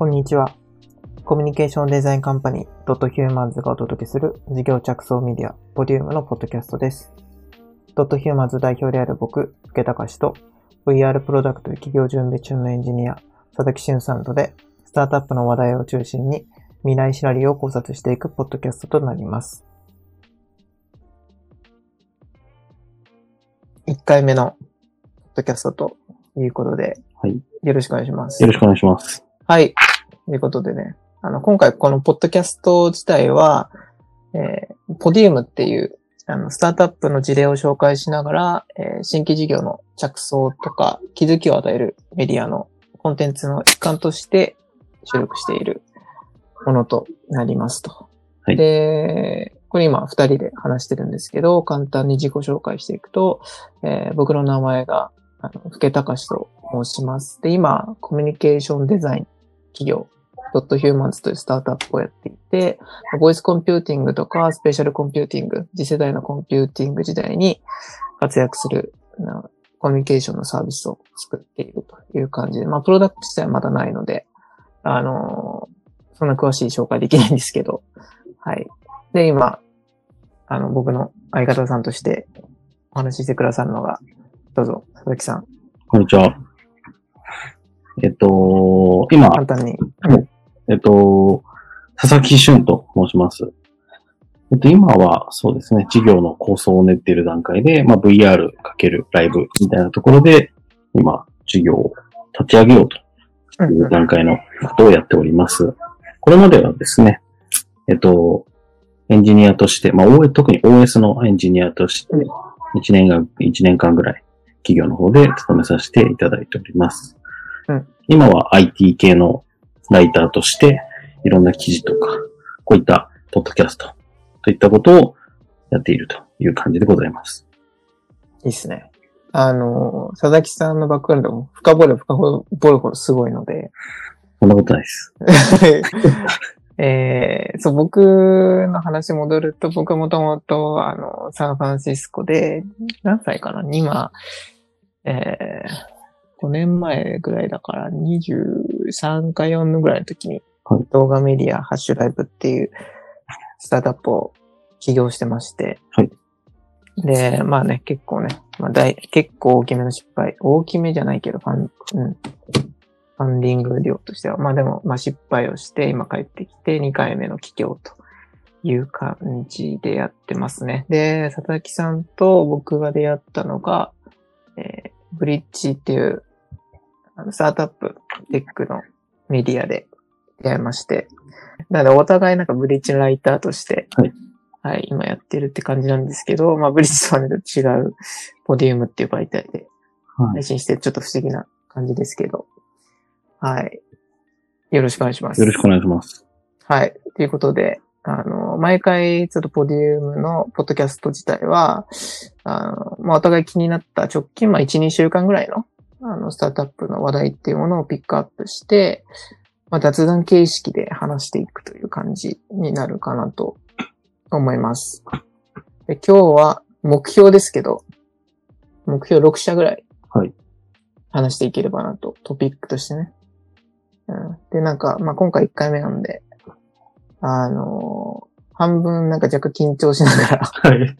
こんにちは。コミュニケーションデザインカンパニードットヒューマンズがお届けする事業着想メディアボリュームのポッドキャストです。ドットヒューマンズ代表である僕、福隆と VR プロダクト企業準備中のエンジニア、佐々木俊さんとでスタートアップの話題を中心に未来シナリオを考察していくポッドキャストとなります。1回目のポッドキャストということで、はい。よろしくお願いしますよ。ろしくお願いします。はい。ということでね、あの、今回このポッドキャスト自体は、えーポディウムっていう、あの、スタートアップの事例を紹介しながら、えー新規事業の着想とか気づきを与えるメディアのコンテンツの一環として収録しているものとなりますと。はいで、これ今二人で話してるんですけど、簡単に自己紹介していくと、えー僕の名前が、あの、福隆と申します。で、今、コミュニケーションデザイン企業、ドットヒューマンズというスタートアップをやっていて、ボイスコンピューティングとかスペーシャルコンピューティング、次世代のコンピューティング時代に活躍するなコミュニケーションのサービスを作っているという感じで、まあ、プロダクト自体はまだないので、あのーそんな詳しい紹介できないんですけど、はい。で、今、あの、僕の相方さんとしてお話ししてくださるのが、どうぞ、佐々木さん、こんにちは。えっと、今、簡単に。えっと、佐々木俊と申します。えっと、今は、そうですね、事業の構想を練っている段階で、まあ、VR かけるライブみたいなところで、今、事業を立ち上げようという段階のことをやっております。これまではですね、えっと、エンジニアとして、まあ、OS 特に OS のエンジニアとして、1年が、一年間ぐらい、企業の方で勤めさせていただいております。うん今は IT 系のライターとして、いろんな記事とか、こういったポッドキャストといったことをやっているという感じでございます。いいっすね。あの、佐々木さんのバックグラウンドも深掘れ深掘るほどすごいので、そんなことないです。えーそう、僕の話戻ると、僕もともと、あの、サンフランシスコで、何歳かな今、えー5年前ぐらいだから、23か4のぐらいの時にはい、動画メディア、ハッシュライブっていうスタートアップを起業してまして、はい。で、まあね、結構ね、まあ大、結構大きめの失敗、大きめじゃないけど、ファン、うん、ファンディング量としては、まあでも、まあ失敗をして、今帰ってきて2回目の起業という感じでやってますね。で、佐々木さんと僕が出会ったのが、えーブリッジっていう、あのスタートアップテックのメディアで出会いまして、なのでお互いなんかブリッジのライターとして、はいはい、今やってるって感じなんですけど、まあブリッジとはね、違うポディウムっていう媒体ではい配信してちょっと不思議な感じですけど。はい。よろしくお願いします。よろしくお願いします。はい。ということで、あの、毎回、ちょっとポディウムのポッドキャスト自体は、あの、まあ、お互い気になった直近、まあ、1、2週間ぐらいの、あの、スタートアップの話題っていうものをピックアップして、まあ、雑談形式で話していくという感じになるかなと思います。で今日は目標ですけど、目標6社ぐらいはい。話していければなと、トピックとしてね。うん、で、なんか、まあ、今回1回目なんで、あのー半分なんか若干緊張しながら、はい。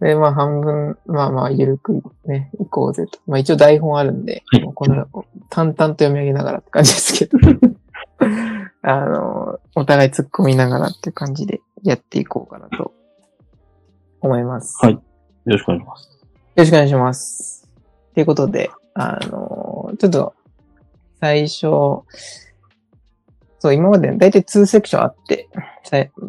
で、まあ半分、まあまあゆるくね、行こうぜと。まあ一応台本あるんで、はいこの、淡々と読み上げながらって感じですけど、あのーお互い突っ込みながらって感じでやっていこうかなと思います。はいよろしくお願いします。よろしくお願いします。ということで、あのーちょっと、最初、そう、今までだいたい2セクションあって、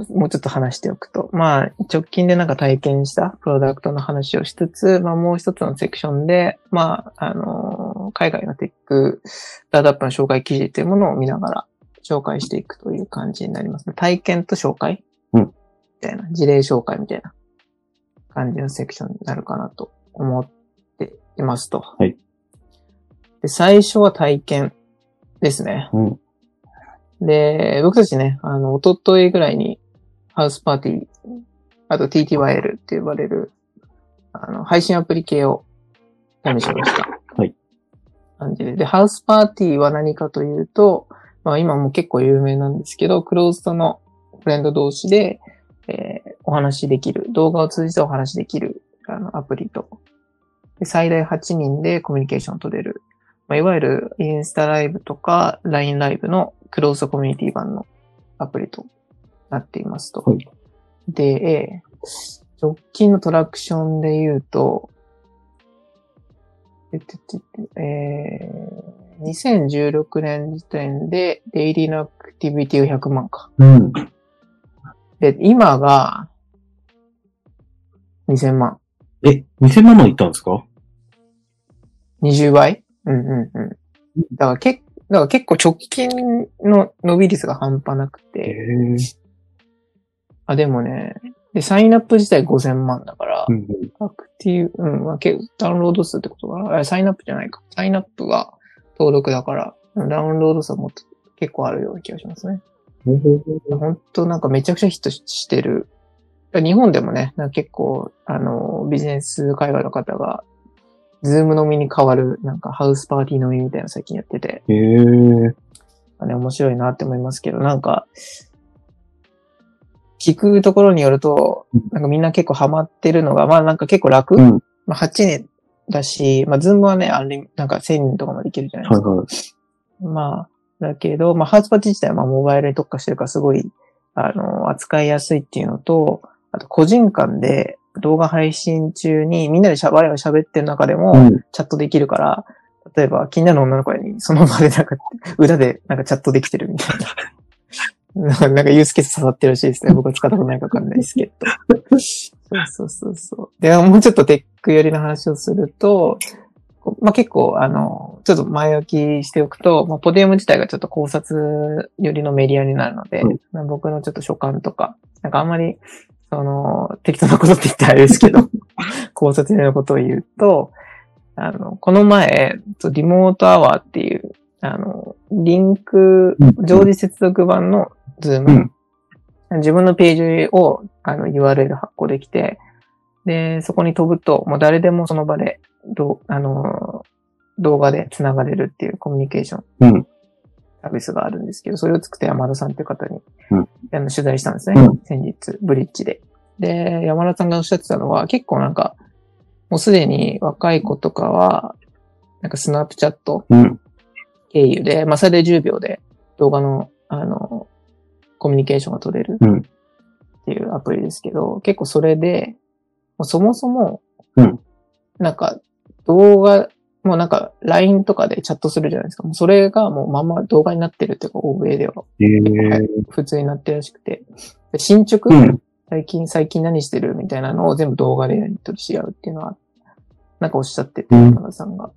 もうちょっと話しておくと、まあ、直近でなんか体験したプロダクトの話をしつつ、まあもう一つのセクションで、まあ、あのー海外のテック、スタートアップの紹介記事というものを見ながら紹介していくという感じになりますね。体験と紹介うんみたいな、事例紹介みたいな感じのセクションになるかなと思っていますと。はい。で、最初は体験ですね。うん。で、僕たちね、あの、一昨日ぐらいに、ハウスパーティー、あと TTYL って呼ばれる、あの、配信アプリ系を試しました。はい。感じで。で、ハウスパーティーは何かというと、ままあ今も結構有名なんですけど、クローズドのフレンド同士で、えーお話しできる、動画を通じてお話しできるあのアプリと、で最大8人でコミュニケーションを取れる、まあ、いわゆるインスタライブとか LINE ライブのクローズドコミュニティ版のアプリとなっていますと。はいで、えー直近のトラクションで言うと、えー2016年時点でデイリーのアクティビティが100万か。うん。で、今が2000万。え、2000万もいったんですか？20倍？うんうんうん。だからけ、だから結構直近の伸び率が半端なくえて、えあ、でもね、で、サインアップ自体5000万だから、うんアクティブ、うん、まあ、けダウンロード数ってことかなあサインアップじゃないか。サインアップが登録だから、ダウンロード数はもっと結構あるような気がしますね。うん。本当なんかめちゃくちゃヒットしてる。日本でもね、なんか結構、あの、ビジネス界隈の方が、ズーム飲みに変わる、なんかハウスパーティー飲みみたいなの最近やってて、ええね、面白いなって思いますけど、なんか、聞くところによるとうん、なんかみんな結構ハマってるのが、まあなんか結構楽、うん。まあ8人だし、まあズームはね、あれ、なんか1000人とかまでいけるじゃないですか。はいはい。まあ、だけど、まあ、ハウスパーティー自体はまあモバイルに特化してるからすごい、あの、扱いやすいっていうのと、あと個人間で動画配信中にみんなでしゃばれを喋ってる中でもうん。チャットできるから、例えば気になる女の子にその場でなんか裏でなんかチャットできてるみたいな。なんかユースケース刺さってるらしいですね。僕は使ったことないかわかんないですけど。そうそうそうそう。で、もうちょっとテック寄りの話をすると、こまあ、結構、あの、ちょっと前置きしておくと、まあ、ポディウム自体がちょっと考察寄りのメディアになるので、うんまあ僕のちょっと所感とか、なんかあんまり、その、適当なことって言ったらあれですけど、考察のことを言うと、あの、この前、とリモートアワーっていう、あの、リンクうん、常時接続版のズーム、うん。自分のページを、あの、URL 発行できて、で、そこに飛ぶと、もう誰でもその場で、どう、あの、動画で繋がれるっていうコミュニケーション。うん。サービスがあるんですけど、それを作った山田さんっていう方に、うん。あの取材したんですね、うん。先日、ブリッジで。で、山田さんがおっしゃってたのは、結構なんか、もうすでに若い子とかは、なんかスナップチャットうん。経由で、まあ、最大10秒で動画の、あの、コミュニケーションが取れるうん。っていうアプリですけど、結構それで、もうそもそもうん、なんか動画、もうなんか LINE とかでチャットするじゃないですか。もうそれがもうまんま動画になってるっていうか、欧米ではええ普通になってるらしくて。で進捗、うん。最近、最近何してるみたいなのを全部動画でやり取りし合うっていうのは、なんかおっしゃってて、うん山田さんが。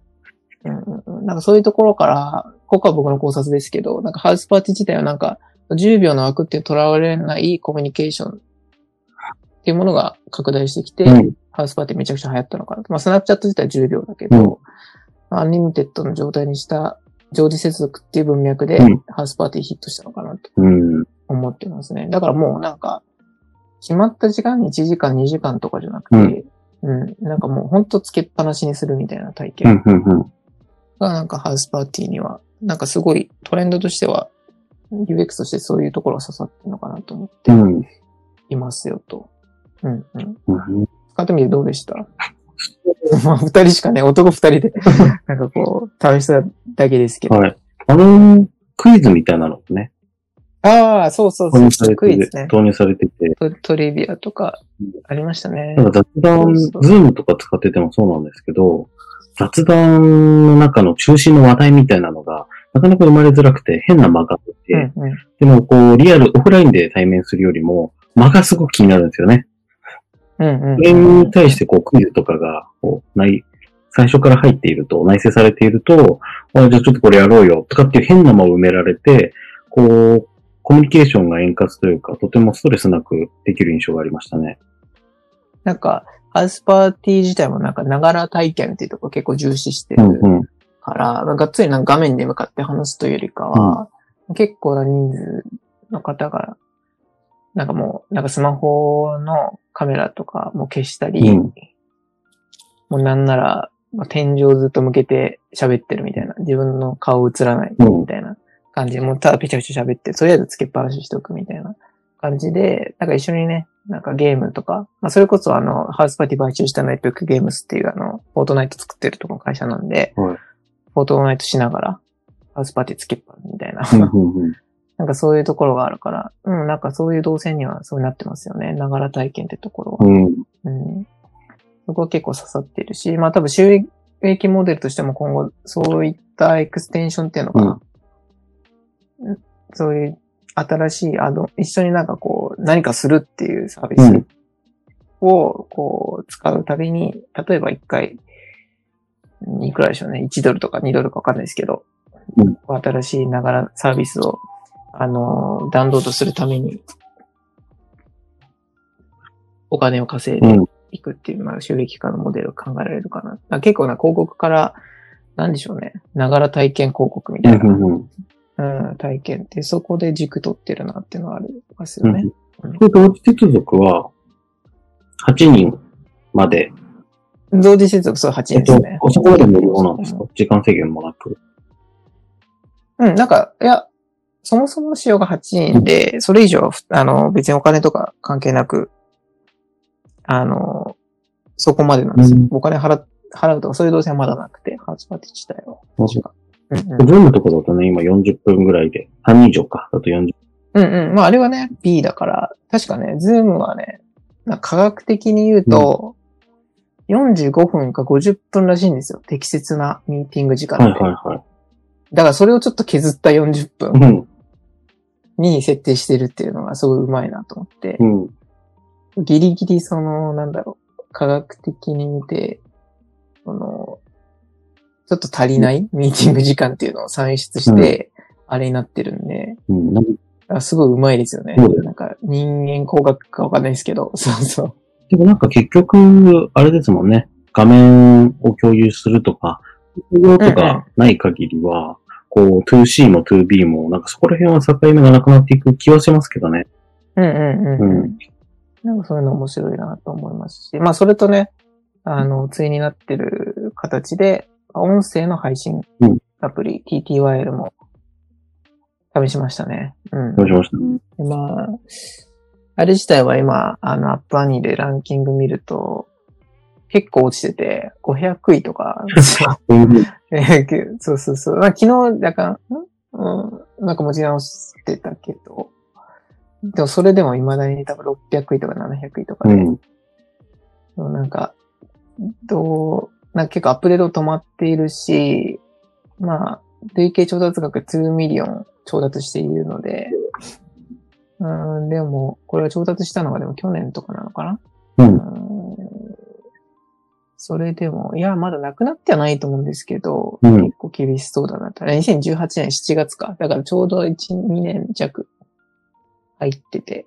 うんうんうん、なんかそういうところから、ここは僕の考察ですけど、なんかハウスパーティー自体はなんか、10秒の枠っていうとらわれないコミュニケーションっていうものが拡大してきて、うん。ハウスパーティーめちゃくちゃ流行ったのかなと。まあ、スナップチャット自体は10秒だけど、アンリミテッドの状態にした常時接続っていう文脈で、うんハウスパーティーヒットしたのかなとうん。思ってますね。だからもうなんか、決まった時間に1時間2時間とかじゃなくて、うん、なんかもうほんとつけっぱなしにするみたいな体う験。がなんかハウスパーティーには、なんかすごいトレンドとしては、UX としてそういうところが刺さってるのかなと思ってうん。いますよと。うんうん。うん。使ってみてどうでした？ま あ二人しかね、男二人で、なんかこう、試しただけですけど。はい。あの、クイズみたいなのね、ああ、そうそうそう導入されてて、クイズね。導入されてて、トトリビアとかありましたね。なんか雑談、ズームとか使っててもそうなんですけど、雑談の中の中心の話題みたいなのが、なかなか生まれづらくて変な間があって、うんうん。でもこう、リアル、オフラインで対面するよりも、間がすごく気になるんですよね。うんうん。それに対してこう、クイズとかが、こう、ない、最初から入っていると、内製されていると、あじゃあちょっとこれやろうよ、とかっていう変な間を埋められて、こう、コミュニケーションが円滑というか、とてもストレスなくできる印象がありましたね。なんか、ハウスパーティー自体もなんか、ながら体験っていうところ結構重視してるうんうん。から、がっつりなんか画面に向かって話すというよりかは、結構な人数の方が、なんかもう、なんかスマホのカメラとかも消したり、うん。もうなんなら、まあ天井ずっと向けて喋ってるみたいな、自分の顔映らないみたいな感じで、もうただペチャペチャ喋って、とりあえずつけっぱなしにしておくみたいな感じで、なんか一緒にね、なんかゲームとか、まあそれこそあの、ハウスパーティー買収したのエピックゲームスっていうあの、フォートナイト作ってるとこの会社なんで、はい。フォートナイトしながら、ハウスパーティーつけっぱみたいな、うんうんうん。なんかそういうところがあるから、うん、なんかそういう動線にはそうなってますよね。ながら体験ってところは。うん。うん。そこは結構刺さってるし、まあ多分収益モデルとしても今後そういったエクステンションっていうのかな。うんそういう新しいアド、一緒になんかこう何かするっていうサービスうんをこう使うたびに、例えば1回、いくらでしょうね。1ドルとか2ドルかわかんないですけど、うん新しいながらサービスを、あの、ダウンロードするために、お金を稼いでうん。いくっていう、まあ、収益化のモデルを考えられるかな。あ結構な広告から、なんでしょうね。ながら体験広告みたいな、うんうんうん、体験って、そこで軸取ってるなっていうのはありますよね。うん。同時接続は、8人まで、同時接続、そう、8えっと人ですね。、そこまで無料なんですか？時間制限もなく。うん、なんか、いや、そもそもの仕様が8人で、それ以上あの、別にお金とか関係なく、あの、そこまでなんですよ。うんお金払っ払うとか、そういう動線はまだなくて、ハウスパーティー自体は。うんうんズームとかだとね、今40分ぐらいで、3人以上か、だと40うんうん。まあ、あれはね、B だから、確かね、ズームはね、科学的に言うと、45分か50分らしいんですよ。適切なミーティング時間って。はいはいはい。だからそれをちょっと削った40分うん。に設定してるっていうのがすごいうまいなと思ってう、ん。ギリギリその、なんだろう、科学的に見て、その、ちょっと足りないミーティング時間っていうのを算出して、あれになってるんで、うん。なんすごいうまいですよね。なんか人間工学かわかんないですけど、そうそう。でもなんか結局、あれですもんね。画面を共有するとか、とかない限りは、こう、2C も 2B も、なんかそこら辺は境目がなくなっていく気はしますけどね。うんうんうん。ううんん、なんかそういうの面白いなと思いますし、まあそれとね、あの、対になってる形で、音声の配信うんアプリ、TTYL も試しましたね。うん。どうしましたでまあ、あれ自体は今、あの、アップアニでランキング見ると、結構落ちてて、500位とか、そうそうそう。まあ、昨日、だから、んうん、なんか持ち直してたけど、でもそれでも未だに多分600位とか700位とかで、うん。なんか、どう、なんか結構アップデート止まっているし、まあ、累計調達額2ミリオン調達しているので、うん、でも、これは調達したのがでも去年とかなのかなう。うんんそれでも、いや、まだなくなってはないと思うんですけど、うん結構厳しそうだなと。2018年7月か。だからちょうど1、2年弱入ってて。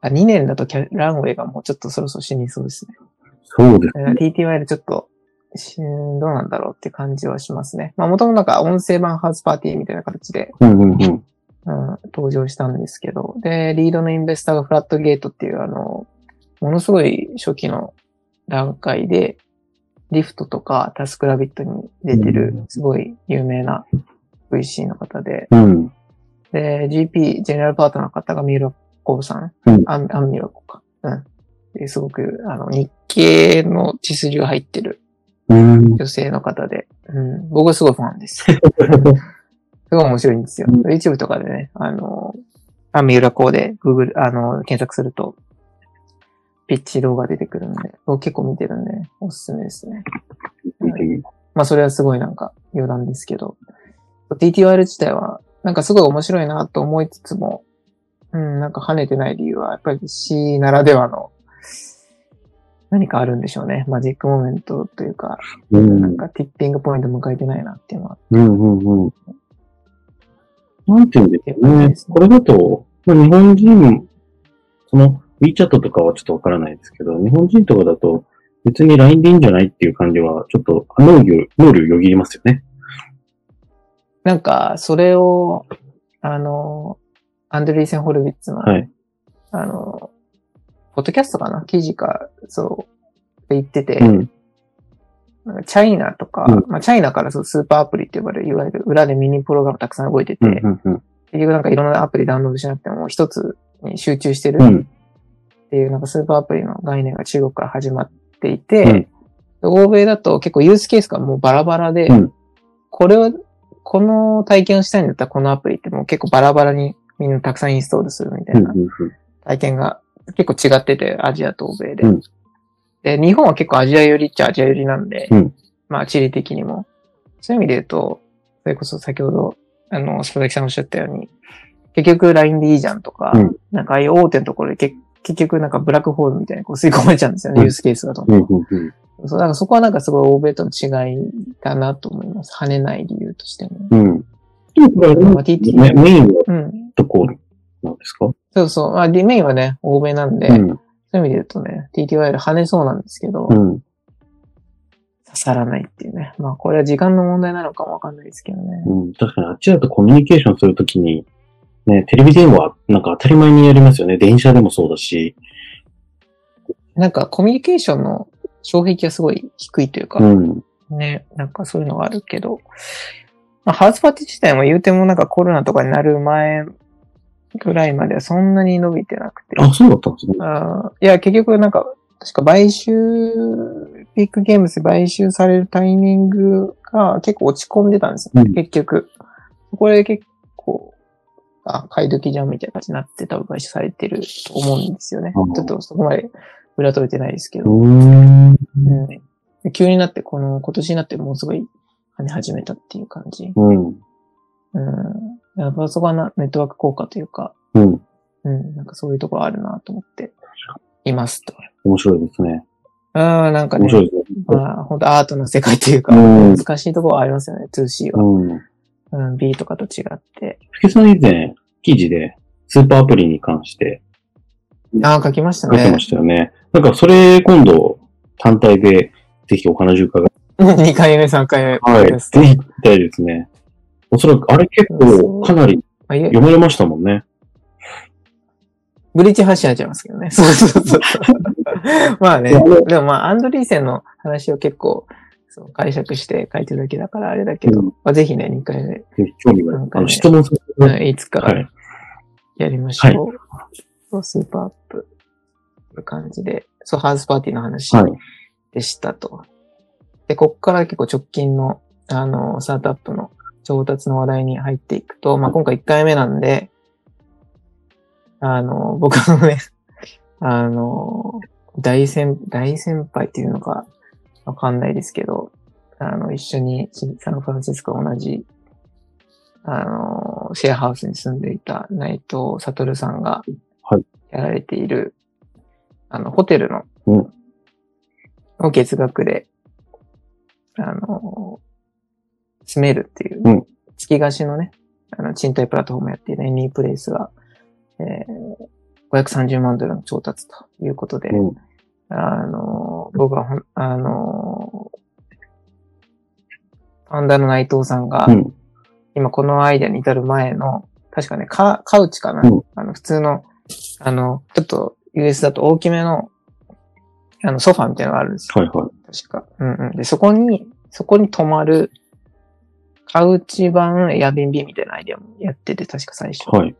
あ、2年だとキャランウェイがもうちょっとそろそろ死にそうですね。そうですだから TTY でちょっと、しんどうなんだろうって感じはしますね。まあ、もともとなんか音声版ハウスパーティーみたいな形で、うんうんうん。うん、登場したんですけど、で、リードのインベスターがフラットゲートっていうあの、ものすごい初期の段階で、リフトとかタスクラビットに出てるうん、すごい有名な VC の方で、うん。で、GP、ジェネラルパートナーの方がミューラコブさん、うんアンミラコか。うん。ですごく、あの、日系の血筋が入ってるうん。女性の方で、うん、僕はすごいファンです。すごい面白いんですよ。うん YouTube とかでね、あの、アミューラコーで Google、あの、検索すると、ピッチ動画出てくるんで、僕結構見てるんで、おすすめですね。まあそれはすごいなんか余談ですけど、TTYL 自体はなんかすごい面白いなと思いつつも、うん、なんか跳ねてない理由はやっぱり C ならではの何かあるんでしょうね。マジックモメントというか、うんなんかティッピングポイント迎えてないなっていうのは。うんうんうん。なんていうんですかって感じね。ねこれだと、まあ、日本人、その WeChat とかはちょっとわからないですけど、日本人とかだと別に LINE でいいんじゃないっていう感じは、ちょっと脳裏、脳裏よぎりますよね。なんか、それを、あの、アンドリーセン・ホルビッツの、はい。あの、ポッドキャストかな？記事か、そう、って言ってて、うん。なんかチャイナとか、うんまあチャイナからそうスーパーアプリって呼ばれる、いわゆる裏でミニプログラムたくさん動いてて、うんうんうん。結局なんかいろんなアプリダウンロードしなくても一つに集中してるっうん。ていうなんかスーパーアプリの概念が中国から始まっていて、欧米だと結構ユースケースがもうバラバラで、うんこれを、この体験をしたいんだったらこのアプリってもう結構バラバラにみんなたくさんインストールするみたいなうんうんうん。体験が結構違ってて、アジアと欧米で。うんで、日本は結構アジア寄りっちゃアジア寄りなんで、うんまあ地理的にも。そういう意味で言うと、それこそ先ほど、あの、佐々木さんおっしゃったように、結局 LINE でいいじゃんとか、うんなんかああいう大手のところでけ結局なんかブラックホールみたいにこう吸い込まれちゃうんですよね、うんユースケースがと。うんうんうん。そう、だからそこはなんかすごい欧米との違いだなと思います。跳ねない理由としても。うん。まあ TT メメインはうん。どこなんですか？そうそう。まあ、リメインはね、欧米なんで、うん。そういう意味で言うとね、TTYL 跳ねそうなんですけど、うん。刺さらないっていうね。まあ、これは時間の問題なのかもわかんないですけどね。うん。確かにあっちだとコミュニケーションするときに、ね、テレビ電話、なんか当たり前にやりますよね。電車でもそうだし。なんか、コミュニケーションの障壁がすごい低いというか、うん。ね、なんかそういうのがあるけど、まあ、ハウスパーティー自体も言うてもなんかコロナとかになる前ぐらいまではそんなに伸びてなくて。あ、そうだったんですね。あーいや、結局なんか、確か買収、ビッグゲームズで買収されるタイミングが結構落ち込んでたんですよ、ねうん結局。これで結構、あ、買い時じゃんみたいな感じになって多分買収されてると思うんですよね。うんちょっとそこまで裏取れてないですけど。うーん。急になって、この今年になってもうすごい跳ね始めたっていう感じ。うん。うん。やっぱそこはなネットワーク効果というか、うん。うん、なんかそういうところあるなと思っていますと。面白いですね。うん、なんかね面、白いですね。まあ、本当アートの世界というか、うん難しいところはありますよね、2C は。うん。うん、B とかと違って。福さん以前、記事で、スーパーアプリに関してああ、書きましたね書いてま。したよね。なんか、それ、今度、単体で、ぜひお話を伺い 2回目、3回目。はい。ですぜひ聞きたいですね。おそらく、あれ結構、かなり読まれましたもんね。ブリッジ発信になっちゃいますけどね。そうそうそう。まあね。でもまあ、アンドリーセンの話を結構、そう解釈して書いてるだけだからあれだけど、うんまあ、ぜひね、2回目、興味がある。あの、質問させてください。つかはい。やりましょう。そうスーパーアップ。という感じで、そう、ハウスパーティーの話はい。でしたと。で、こっから結構直近の、あの、スタートアップの調達の話題に入っていくと、まあ、今回1回目なんで、あの、僕のね、あの、大先、大先輩っていうのかわかんないですけど、あの、一緒にサンフランシスコ同じ、あの、シェアハウスに住んでいた内藤悟さんがはい、やられている、あの、ホテルの、うん。を月額で、あの、住めるっていう、うん。月貸しのね、あの、賃貸プラットフォームやっているエニープレイスが、えー、530万ドルの調達ということで、うん。あの、僕はあの、ファウンダーの内藤さんが、うん。今このアイデアに至る前の、確かね、カカウチかな、うんあの、普通の、あの、ちょっと US だと大きめの、あの、ソファーみたいなのがあるんですよ。はいはい。確か。うんうん。で、そこに、そこに泊まる、カウチ版 Airbnb みたいなアイデアもやってて、確か最初。はい。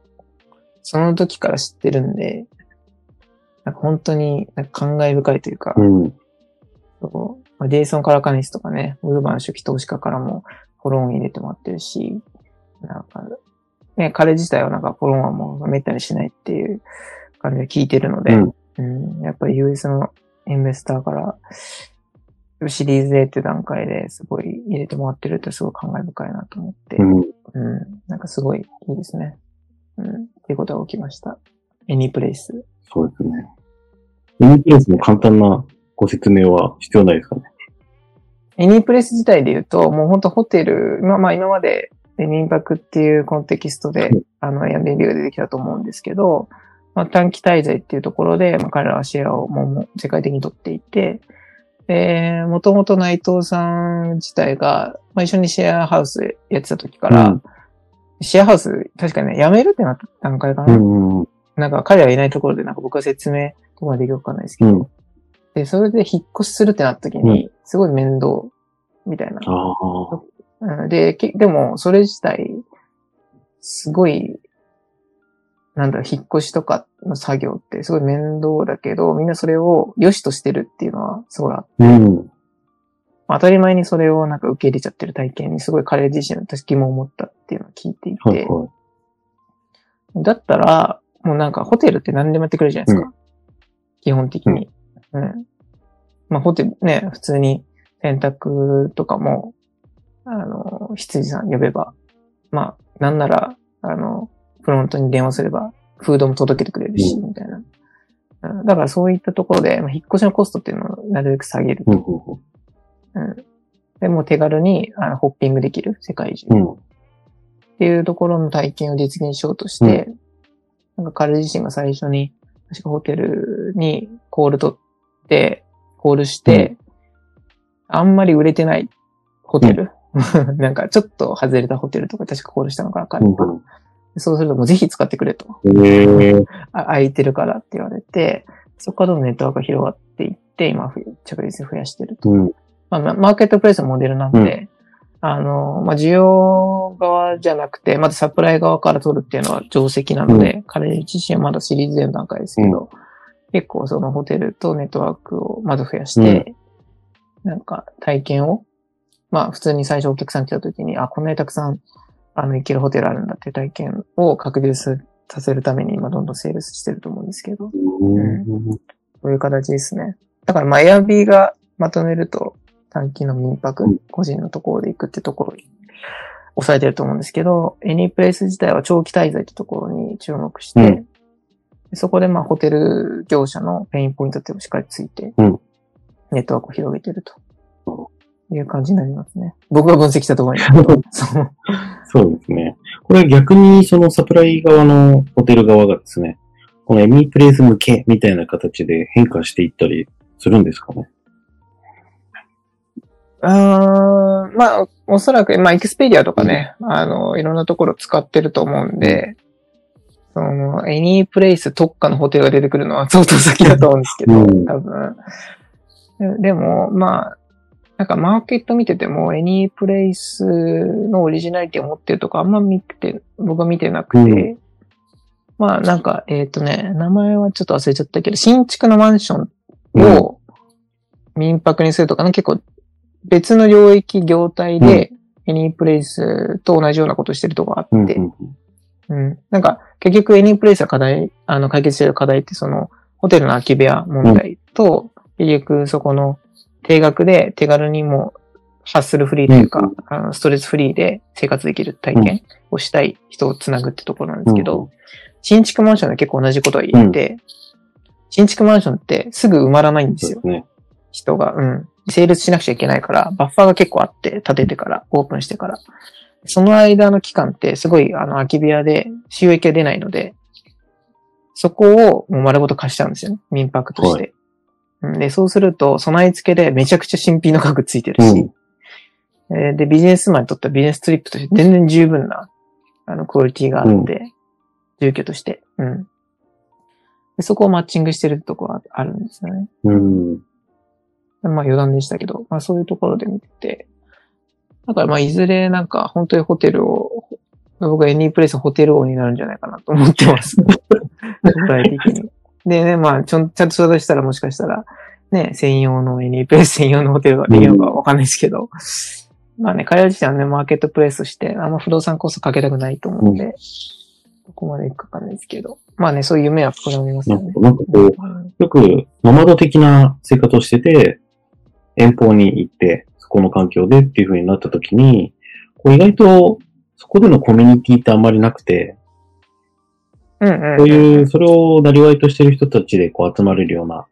その時から知ってるんで、なんか本当になんか感慨深いというか、うん。そうまあデイソン・カラカニスとかね、ウーバーの初期投資家からもフォローン入れてもらってるし、なんか、ね、彼自体はなんかフォローンはもうめったにしないっていう感じで聞いてるので、うんうんやっぱり US のインベスターからシリーズ A って段階ですごい入れてもらってるってすごい感慨深いなと思って、うん。うん、なんかすごいいいですね。うん、っていうことが起きました。エニープレイス。そうですね。エニープレイスの簡単なご説明は必要ないですかね？エニープレス自体で言うと、もう本当ホテル、まあまあ今までレミンバクっていうコンテキストでうん、あの、エアビーが出てきたと思うんですけど、まあ短期滞在っていうところで、まあ彼らはシェアをもうもう世界的に取っていて、で、もともと内藤さん自体が、まあ一緒にシェアハウスやってた時から、うんシェアハウス、確かね、辞めるってなった段階かな。うんうんうん。なんか彼らいないところでなんか僕は説明とかできるかわかんないですけど、うん。で、それで引っ越しするってなった時に、すごい面倒みたいな。うん。で、けでも、それ自体、すごい、なんだろう、引っ越しとかの作業ってすごい面倒だけど、みんなそれを良しとしてるっていうのは、すごいあうん。当たり前にそれをなんか受け入れちゃってる体験にすごい彼自身私疑問を持ったっていうのを聞いていて、はいはい。だったら、もうなんかホテルって何でもやってくれるじゃないですか。基本的に。うん。まあホテルね、普通に洗濯とかも、あの、羊さん呼べば、まあ、なんなら、あの、フロントに電話すれば、フードも届けてくれるし、うみたいな。うんだからそういったところで、まあ、引っ越しのコストっていうのをなるべく下げるうんうんうん。でもう手軽にあのホッピングできる、世界中。っうん。ていうところの体験を実現しようとして、なんか彼自身が最初に、確かホテルにコール取って、コールして、あんまり売れてないホテル、なんかちょっと外れたホテルとか確かコールしたのかな、彼うんがそうするともうぜひ使ってくれと。空いてるからって言われて、そこからどんどんネットワークが広がっていって、今ふ着実に増やしてると。うん。まあ、ママーケットプレイスのモデルなんで、あの、まあ、需要側じゃなくて、まずサプライ側から取るっていうのは定石なので、彼自身はまだシリーズ A の段階ですけど、結構そのホテルとネットワークをまず増やして、なんか体験を、まあ普通に最初お客さん来た時に、あ、こんなにたくさん、あの、行けるホテルあるんだって体験を確実させるために今どんどんセールスしてると思うんですけど、うん。そういう形ですね。だから、まあ、エアビーがまとめると、短期の民泊、うん個人のところで行くってところに抑えてると思うんですけど、エニープレイス自体は長期滞在ってところに注目して、うんでそこでまあ、ホテル業者のペインポイントっていうのをしっかりついて、うんネットワークを広げてるとういう感じになりますね。僕が分析したところに。そう。そうですね。これ逆にそのサプライ側のホテル側がですね、このエミープレイス向けみたいな形で変化していったりするんですかね。うーんまあ、おそらく、まあ、エクスペリアとかね、あの、いろんなところ使ってると思うんで、その、エニープレイス特化のホテルが出てくるのは相当先だと思うんですけど、うん。多分。ででも、まあ、なんかマーケット見てても、エニープレイスのオリジナリティを持ってるとかあんま見て、僕は見てなくて、うん。まあなんか、えっ、とね、名前はちょっと忘れちゃったけど、新築のマンションを民泊にするとかね、結構別の領域業態で、エニープレイスと同じようなことしてるとこあって、うん。なんか、結局エニープレイスが課題、あの、解決してる課題って、その、ホテルの空き部屋問題と、結局そこの定額で手軽にもう、ハッスルフリーというか、うんあのストレスフリーで生活できる体験をしたい人をつなぐってところなんですけど、うん新築マンションで結構同じことを言って、新築マンションってすぐ埋まらないんですよ。人が、うん。成立しなくちゃいけないから、バッファーが結構あって、建ててから、オープンしてから。その間の期間ってすごい、あの、空き部屋で収益が出ないので、そこをもう丸ごと貸しちゃうんですよね。民泊として。うんで、そうすると、備え付けでめちゃくちゃ新品の家具ついてるし、えーで、ビジネスマンにとってはビジネストリップとして全然十分な、あの、クオリティがあって、住居として。うん。でそこをマッチングしてるところはあるんですよね。うん。まあ余談でしたけど、まあそういうところで見てて、だからまあいずれなんか本当にホテルを、僕はエニープレイスホテル王になるんじゃないかなと思ってます。将来的に。でね、まあちょんちゃんと育したらもしかしたら、ね、専用のエニープレイス専用のホテルができるのかわかんないですけど、まあね、彼ら自身はね、マーケットプレイスとして、あんま不動産コストかけたくないと思うんで、どこまでいくかわかんないですけど、まあね、そういう夢は膨らみますよね。なんかなんかこう、うんよくノマド的な生活をしてて、遠方に行って、そこの環境でっていう風になった時に、こう意外とそこでのコミュニティってあんまりなくて、うんうん。そういう、それをなりわいとしてる人たちでこう集まれるような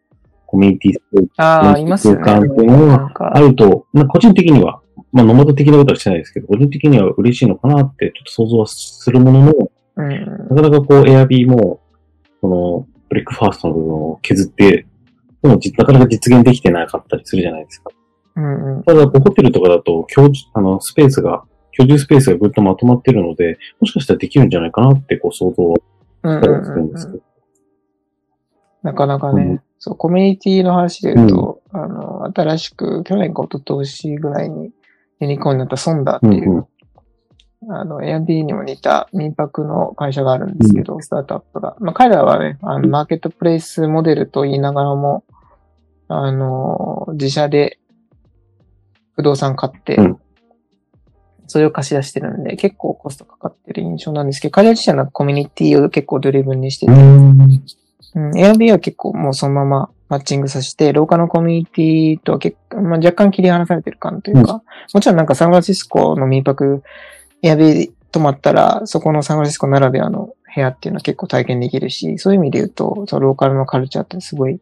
コミュニティ。空間っていうのがあると、まあ個人的には、まあノマド的なことはしてないですけど、個人的には嬉しいのかなってちょっと想像はするものの、うん。なかなかこう、エアビーも、この、ブレックファーストの部分を削って、でもじなかなか実現できてなかったりするじゃないですか。うんうん。ただ、ホテルとかだと、居住、あの、スペースが、居住スペースがぐっとまとまってるので、もしかしたらできるんじゃないかなって、こう、想像はうんしたりするんですけど。なかなかね、うんそう、コミュニティの話で言うと、あの、新しく、去年か一昨年ぐらいに、ユニコーンになったソンダーっていう、うんうんあの、Airbnb にも似た民泊の会社があるんですけど、スタートアップが。まあ、彼らはね、あの、マーケットプレイスモデルと言いながらも、あの、自社で不動産買って、うんそれを貸し出してるんで、結構コストかかってる印象なんですけど、彼ら自身はなんかコミュニティを結構ドリブンにしてて、うん。うん、Airbnb は結構もうそのままマッチングさせて、廊下のコミュニティとは結構、まあ、若干切り離されてる感というか、もちろんなんかサンフランシスコの民泊、Airbnb 泊まったら、そこのサンフランシスコならではの部屋っていうのは結構体験できるし、そういう意味で言うと、そのローカルのカルチャーってすごい、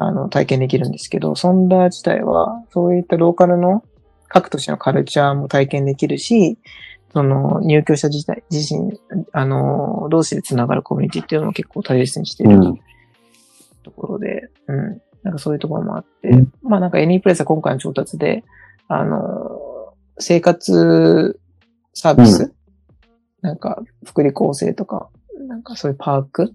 あの、体験できるんですけど、ソンダー自体は、そういったローカルの各都市のカルチャーも体験できるし、その入居者自体、自身、あの、同士で繋がるコミュニティっていうのも結構大切にしてるうん。ところで、うん。なんかそういうところもあって、うんまあなんかエニープレスは今回の調達で、あの、生活サービス、うなんか福利厚生とか、なんかそういうパークっ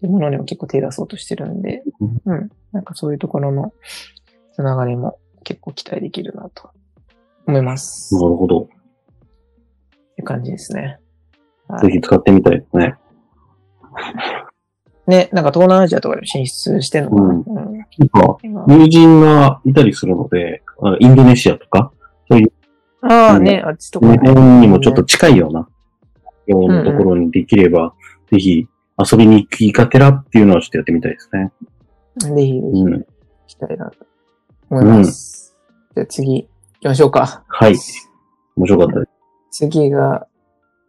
ていうものにも結構手出そうとしてるんで、うん。なんかそういうところのつながりも結構期待できるなと思います。なるほど。って感じですね。はい、ぜひ使ってみたいですね。ね、なんか東南アジアとかでも進出してんのかな、うんうんなんか、今友人がいたりするので、インドネシアとか、ああね、あっちとか、日本にもちょっと近いような、ようなところにできれば、ぜひ遊びに行きがてらっていうのはちょっとやってみたいですね。ぜひぜひうん。行きたいなと思います。じゃあ次行きましょうか。はい。面白かったです。次が、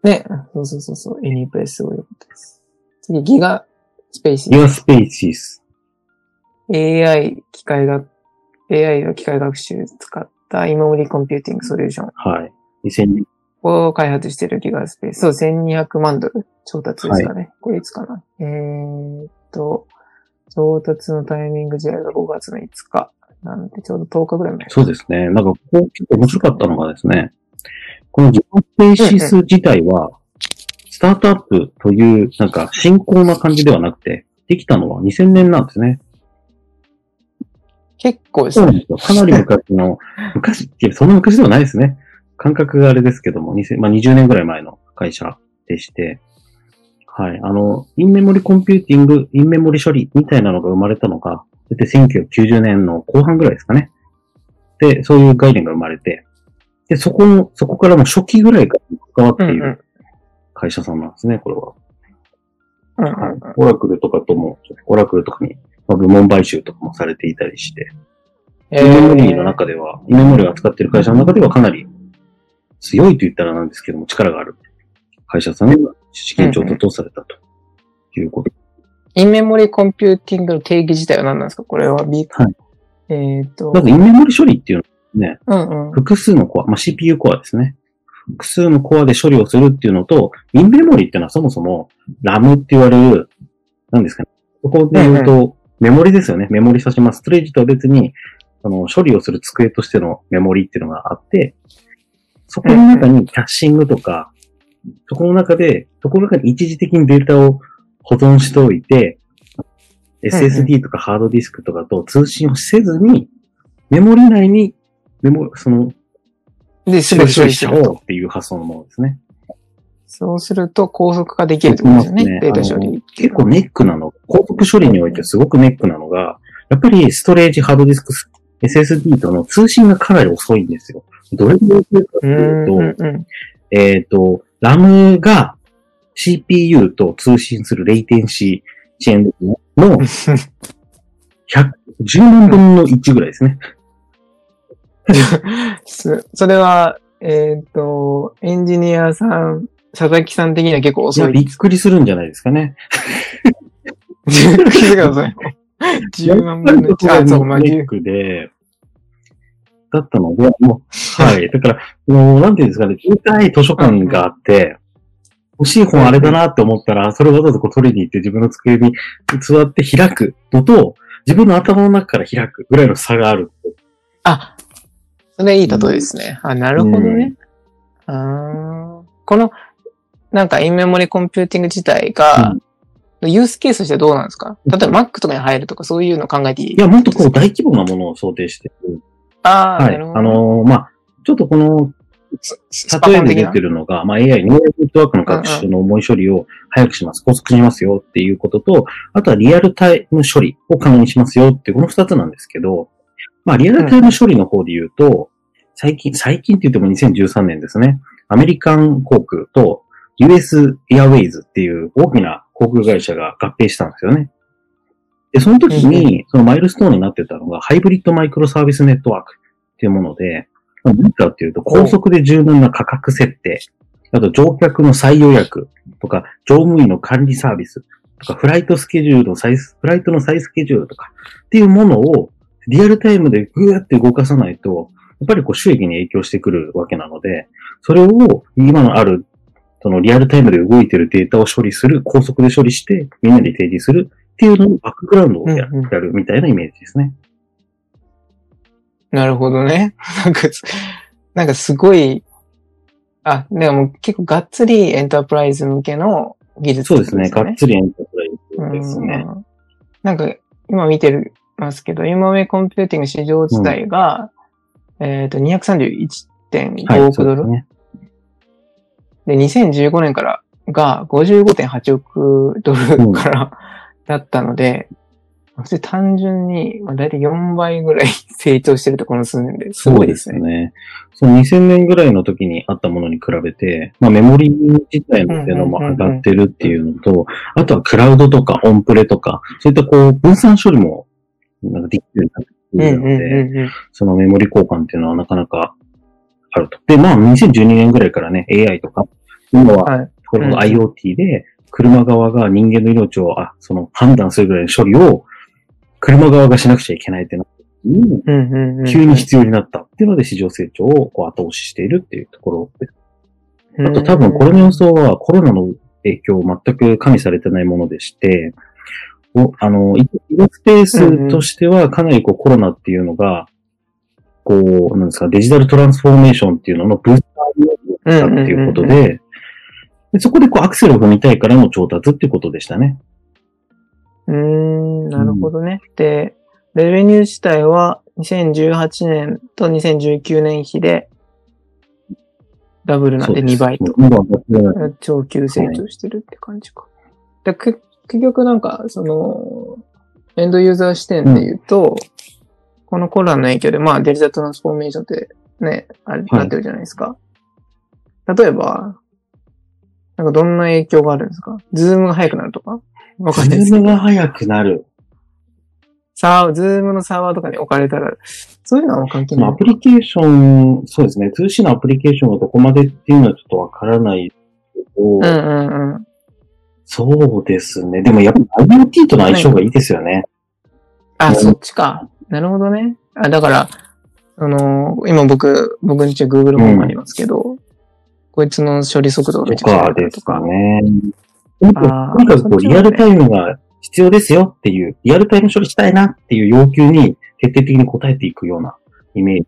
ね、そうそうそうそう、 Anyplace すごい良かったです。次、 GigaSpaces GigaSpaces。AI 機械学、AI の機械学習使ったインメモリコンピューティングソリューションはい。2000を開発してるギガスペース。そう、1200万ドル調達ですかね。これいつかな。えーっと、調達のタイミング自体が5月の5日。なんで、ちょうど10日ぐらい前。そうですね。なんか、こう、結構面白かったのがですね、このギガスペーシス自体は、スタートアップという、なんか、進行な感じではなくて、できたのは2000年なんですね。結構ですね。そうなんですよ。かなり昔の、昔って、そんな昔ではないですね。感覚があれですけども、2000まあ、20年ぐらい前の会社でして、はい。あの、インメモリコンピューティング、インメモリ処理みたいなのが生まれたのが、大体1990年の後半ぐらいですかね。で、そういう概念が生まれて、で、そこの、そこからもう初期ぐらいから関わっていうんうんる会社さんなんですね、これは。うんはい。オラクルとかとも、オラクルとかに、まあ部門買収とかもされていたりして、えインメモリーの中では、インメモリーを扱っている会社の中ではかなり強いと言ったらなんですけども、力がある会社さんが資金調達をされたということ。インメモリコンピューティングの定義自体は何なんですか？これは B、はいえっ、と、まず、インメモリ処理っていうのはね、うんうん。複数のコア、まあ、CPU コアですね。複数のコアで処理をするっていうのと、インメモリっていうのはそもそも、ラムって言われる、何ですかね。そこで言うと、メモリですよね。メモリ差します。ストレージとは別に、あの、処理をする机としてのメモリっていうのがあって、そこの中にキャッシングとか、そこの中で、そこの中に一時的にデータを保存しておいて、SSD とかハードディスクとかと通信をせずに、メモリ内に、メモ、その、で、すべて処理ししようと。ようっていう発想のものですね。そうすると高速化できるってことですよね。データ処理。結構ネックなの、高速処理においてすごくネックなのが、やっぱりストレージ、ハードディスク、SSD との通信がかなり遅いんですよ。どれぐらい遅いかとういうと、んうんうん。えっ、と、RAM が CPU と通信するレイテンシーチェーンの100 10万分の1ぐらいですね。す それは、えっ、と、エンジニアさん、佐々木さん的には結構いや、遅い。びっくりするんじゃないですかね。気づか遅い。10万分の1。あ、そう、まあ、10ネックで、だったので、もう、はい。だから、もう、なんていうんですかね、小さい図書館があって、欲しい本あれだなって思ったら、それをわざわざこう取りに行って自分の机に座って開くのと、自分の頭の中から開くぐらいの差がある。あ、それいい例えですね。あ、なるほどね。あーこの、なんか、インメモリコンピューティング自体が、ユースケースとしてどうなんですか？例えば Mac とかに入るとかそういうの考えていい？いや、もっとこう大規模なものを想定してる。ああ、はい、なるほ。ど。あのーまあ、ちょっとこの、例えで出てるのが、まあ、AI、ニューラルネットワークの学習の重い処理を早くします、高速しますよっていうことと、あとはリアルタイム処理を可能にしますよってこの二つなんですけど、まあ、リアルタイム処理の方で言うと、最近、最近って言っても2013年ですね。アメリカン航空と US Airways っていう大きな航空会社が合併したんですよね。で、その時に、そのマイルストーンになってたのが、ハイブリッドマイクロサービスネットワークっていうもので、何かっていうと、高速で柔軟な価格設定、あと乗客の再予約とか、乗務員の管理サービスとか、フライトスケジュールの再、フライトの再スケジュールとかっていうものをリアルタイムでグーって動かさないと、やっぱりこう収益に影響してくるわけなので、それを今のある、そのリアルタイムで動いてるデータを処理する、高速で処理して、みんなに提示するっていうのをバックグラウンドをやるみたいなイメージですね。なるほどね。なんか、なんかすごい、あ、でも結構がっつりエンタープライズ向けの技術、ね、そうですね。がっつりエンタープライズですね。んなんか今見てるますけど、今上コンピューティング市場自体が、うん、えっ、ー、と、231.5億ドル、はいね、で、2015年からが55.8億ドルから、だったので、普通単純に、まあ、大体4倍ぐらい 成長してるとこの数年ですごいですね。そうですね。その2000年ぐらいの時にあったものに比べて、まあメモリー自体の性能も上がってるっていうのと、あとはクラウドとかオンプレとか、そういったこう分散処理もなんかできるようになっているので、そのメモリ交換っていうのはなかなかあると。で、まあ2012年ぐらいからね、AI とか、今はこの IoT で車側が人間の命を、あ、その判断するぐらいの処理を車側がしなくちゃいけないってなった時に、急に必要になったっていうので市場成長をこう後押ししているっていうところで。す。あと多分これの予想はコロナの影響全く加味されてないものでして、あの、医療スペースとしてはかなりこうコロナっていうのが、こう、なんですか、デジタルトランスフォーメーションっていうののブースターになったっていうことで、そこでこうアクセルを踏みたいからの調達っていうことでしたね。うん、なるほどね。うん、で、レベニュー自体は2018年と2019年比でダブルなんで2倍と。超急成長してるって感じか。で結局なんか、その、エンドユーザー視点で言うと、うん、このコロナの影響で、まあデジタルトランスフォーメーションってね、あれ、なってるじゃないですか。例えば、なんかどんな影響があるんですか？ Zoom が速くなるとか？わかんないです Zoom が速くなる。さあ、 Zoom のサーバーとかに置かれたら、そういうのは関係ない。アプリケーション、そうですね。2C のアプリケーションがどこまでっていうのはちょっとわからないけど、うんうんうん。そうですね。でもやっぱ IoT との相性がいいですよね。あ、そっちか。なるほどね。あ、だから、あの今僕、僕んち Google ホームありますけど、うん、こいつの処理速度がめちゃくちゃ速いとか。ね。とにかくリアルタイムが必要ですよっていう、リアルタイム処理したいなっていう要求に徹底的に応えていくようなイメージ。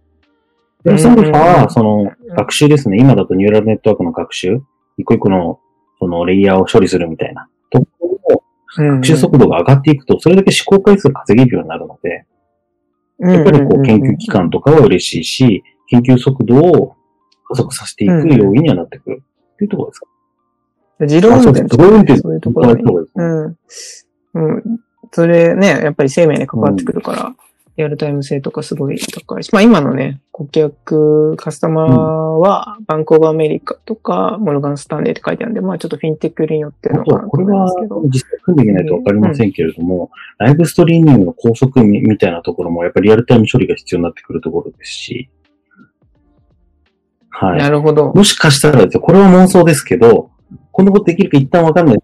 で、サルファは、その、学習ですね。今だとニューラルネットワークの学習、一個一個の、その、レイヤーを処理するみたいな。ところ学習速度が上がっていくと、それだけ試行回数稼げるようになるので、やっぱりこう、研究機関とかは嬉しいし、研究速度を加速させていく要因にはなってくるっていうところですか？自動運転自動運転そういうところうん。うん。それね、やっぱり生命に関わってくるから、リアルタイム性とかすごい高いし、まあ今のね、顧客、カスタマーは、バンコーバーアメリカとか、モルガンスタンレーって書いてあるんで、まあちょっとフィンテックによってのかなと思いますけど。これは実際組んでみないとわかりませんけれども、うん、ライブストリーミングの高速みたいなところも、やっぱりリアルタイム処理が必要になってくるところですし、はい。なるほど。もしかしたらですよ、これは妄想ですけど、こんなことできるか一旦わかんない。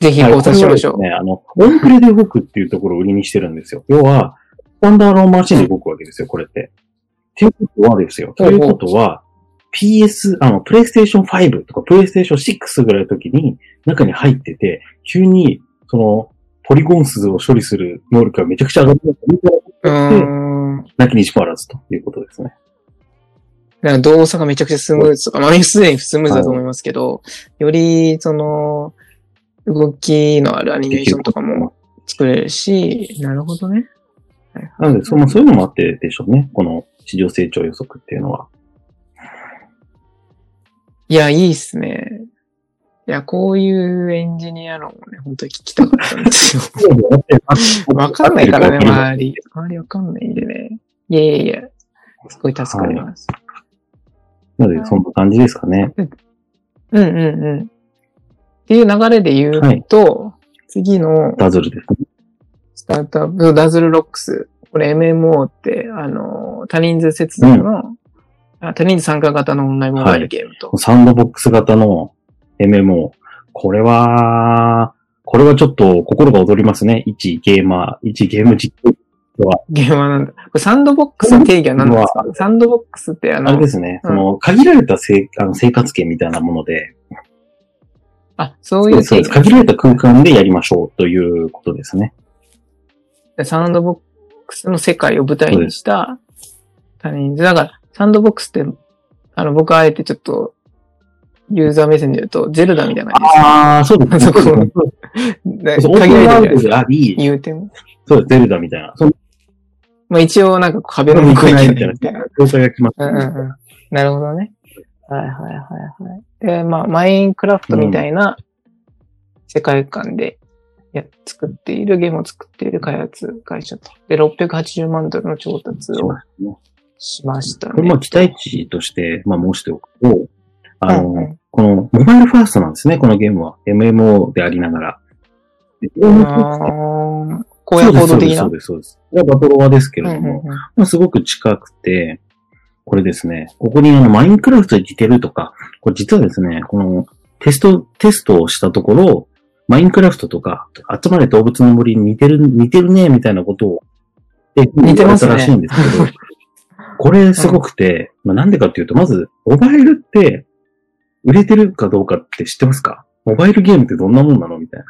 ぜひ考察しましょう。ね、あの、オンプレで動くっていうところを売りにしてるんですよ。要は、スタンダードマシンで動くわけですよ、これって。っていうことはですよ。ということは、PS、あの、プレイステーション5とかプレイステーション6ぐらいの時に中に入ってて、急に、その、ポリゴン数を処理する能力がめちゃくちゃ上がってて、なきにしもあらずということですね。動作がめちゃくちゃスムーズとか、まあ、すでにスムーズだと思いますけど、より、その、動きのあるアニメーションとかも作れるし、なるほどね。なので、そそういうのもあってでしょうね。この市場成長予測っていうのは。いや、いいっすね。いや、こういうエンジニアのもね、本当に聞きたかったんですよ。わかんないからね、周り。周りわかんないんでね。いやいやいや、すごい助かります。なので、そんな感じですかね。うんうんうん。っていう流れで言うと、次の Dazzle ですね。スタートアップ、 Dazzle Rocks。これ MMO って、あの、多人数接続の、あ多人数参加型のオンラインモバイルゲームと。サンドボックス型の MMO。これは、これはちょっと心が躍りますね。一ゲーマー、一ゲーム実況は。ゲームはなんだ。これサンドボックスの定義は何ですか？サンドボックスってあの、あれですね。うんその、限られたせいあの生活圏みたいなもので、あ、そういうそうです。限られた空間でやりましょうということですね。サンドボックスの世界を舞台にした他人数。だから、サンドボックスって、あの、僕はあえてちょっと、ユーザー目線で言うと、ゼルダみたいな感じです。ああ、そうですね。そこそう限られてるじゃないですも。そうです、ゼルダみたいな。まあ一応なんか壁の向こうにいるみたいなが決まってうんうんうん。なるほどね。はいはいはいはい。で、まあ、マインクラフトみたいな世界観でや、作っている、ゲームを作っている開発会社と。で、680万ドルの調達をしましたね。これまあ期待値として、まあ申しておくと、あの、このモバイルファーストなんですね、このゲームは。MMO でありながら。荒野行動的な。そうです、そうです。そうです。これはバトロワですけれども、うんまあ、すごく近くて、これですね、ここにあの、マインクラフトで似てるとか、これ実はですね、このテスト、テストをしたところ、マインクラフトとか、集まれ動物の森に似てる、似てるね、みたいなことを、で似てますらしいんですけど、これすごくて、まあなんでかっていうと、まず、モバイルって、売れてるかどうかって知ってますか？モバイルゲームってどんなもんなの？みたいな。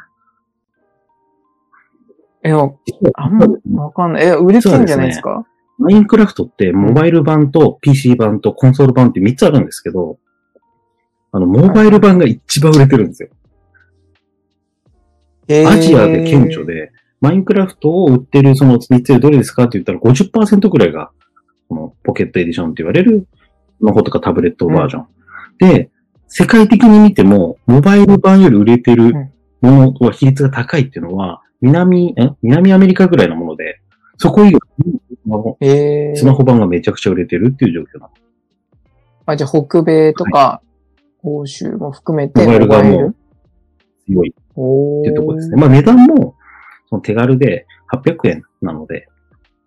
え、あんまわかんない。え、売れてるんじゃないですか？マインクラフトって、モバイル版と PC 版とコンソール版って3つあるんですけど、あの、モバイル版が一番売れてるんですよ。えーアジアで顕著で、マインクラフトを売ってるその3つでどれですかって言ったら50%くらいが、このポケットエディションって言われる、の方とかタブレットバージョン。で、世界的に見ても、モバイル版より売れてるものは比率が高いっていうのは、南、え？南アメリカぐらいのもので、そこ以外のえースマホ版がめちゃくちゃ売れてるっていう状況なんです。あ、じゃあ北米とか、欧州も含めて、モバイルがもう強いおっていうところですね。まあ値段もその手軽で800円なので、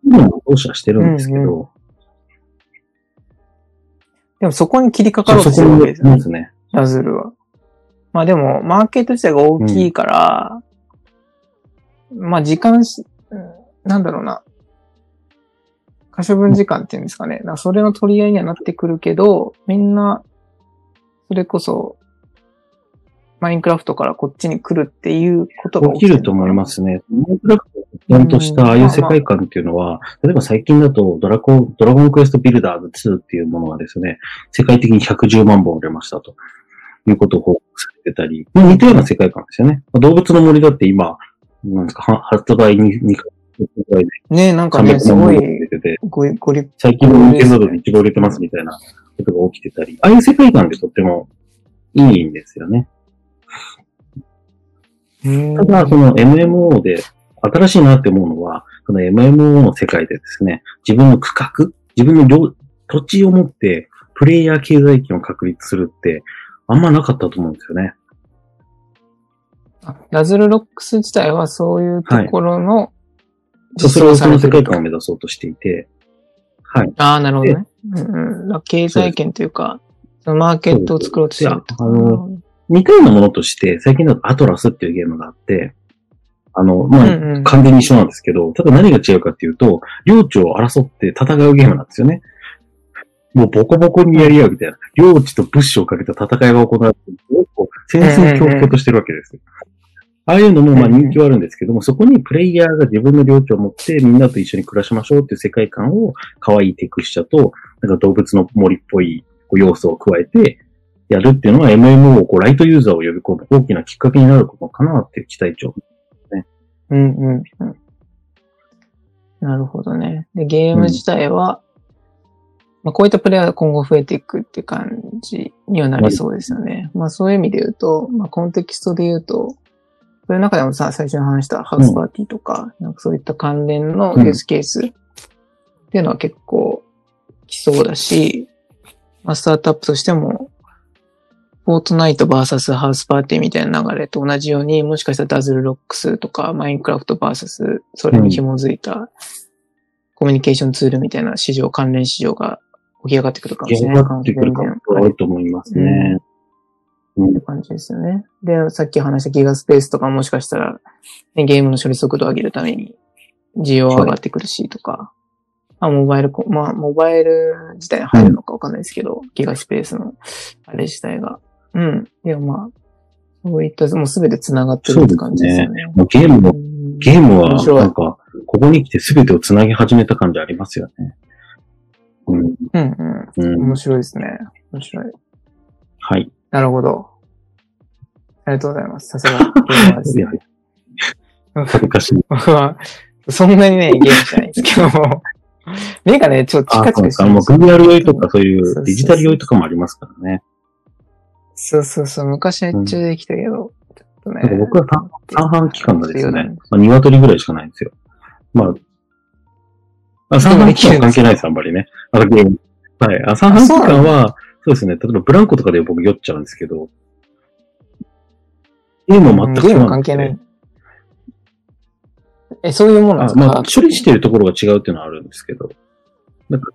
今も同社はしてるんですけど、でもそこに切りかかろうそとするわけですね。すね。ラズルは。まあでも、マーケット自体が大きいから、まあ時間し、うんなんだろうな。可処分時間っていうんですかね。かそれの取り合いにはなってくるけど、みんな、それこそ、マインクラフトからこっちに来るっていうことが起きると思いますすね。マインクラフトをちゃんとしたああいう世界観っていうのは、例えば最近だとドラゴン、ドラゴンクエストビルダーズ2っていうものがですね、世界的に110万本売れましたということを報告されてたり、まあ似たような世界観ですよね。まあ動物の森だって今、なんですか、は発売に2回ぐらいでねなんかね、300すごいごご立最近の人間などで一番売れてますみたいなことが起きてたり、ああいう世界観でとってもいいんですよね。派。ただ、その MMO で新しいなって思うのは、その MMO の世界でですね、自分の区画、自分の領土地を持って、プレイヤー経済圏を確立するって、あんまなかったと思うんですよね。あラズルロックス自体はそういうところのそうそれをその世界観をと目指そうとしていて、はい。ああ、なるほどね。うん経済圏というか、そのマーケットを作ろうとしてるあの似たようなものとして、最近だとアトラスっていうゲームがあって、あの、まあ、うんうん完全に一緒なんですけど、ただ何が違うかっていうと、領地を争って戦うゲームなんですよね。もうボコボコにやり合うみたいな。領地と物資をかけた戦いが行われて戦々恐々としてるわけですよ。ああいうのもまあ人気はあるんですけども、そこにプレイヤーが自分の領地を持ってみんなと一緒に暮らしましょうっていう世界観を可愛いテクスチャと、なんか動物の森っぽい要素を加えてやるっていうのは MMO をこうライトユーザーを呼び込む大きなきっかけになることかなっていう期待値を。うんうんうん。なるほどね。で、ゲーム自体は、まあ、こういったプレイヤーが今後増えていくって感じにはなりそうですよね。まあ、そういう意味で言うと、まあ、コンテキストで言うと、それの中でもさ、最初に話した Houseparty とか、なんかそういった関連のユースケースっていうのは結構来そうだし、まあ、スタートアップとしても、フォートナイト VS ハウスパーティーみたいな流れと同じように、もしかしたら Dazzle Rocks とか、マインクラフト VS それに紐づいたコミュニケーションツールみたいな市場、関連市場が起き上がってくるかもしれない。上がってくる可能性は多いと思いますね。うん。って感じですよね。で、さっき話したギガスペースとかもしかしたら、ね、ゲームの処理速度を上げるために需要上がってくるしとか、まあ、モバイルコ、まあ、モバイル自体に入るのかわかんないですけど、ギガスペースのあれ自体が。うん。でもまあ、そういった、もうすべて繋がってるって感じですよね。もうゲームも、うんゲームはなんか、ここに来て全てを繋ぎ始めた感じありますよね。うん。うんうん。うん。面白いですね。面白い。はい。なるほど。ありがとうございます。さすがゲーマーですいや、恥ずかしい。僕は、そんなにね、ゲームじゃないんですけども、目がね、ちょっとチあ、カチそうか。もうカしてるんですよ VR 酔いとかそういそうそうそううデジタル酔いとかもありますからね。そうそうそう、昔めっちゃできたけど、ちょっとね。僕は三三半期間がですねまあ、鶏ぐらいしかないんですよ。まあ、あ三半期間は関係ないです、あんまりね。あのゲーム。はい。あ三半期間は、そうですね。例えばブランコとかで僕酔っちゃうんですけど、ゲームは全くゲーム違うん関係ない。え、そういうもんなんですか？あまあ、処理してるところが違うっていうのはあるんですけど、なんか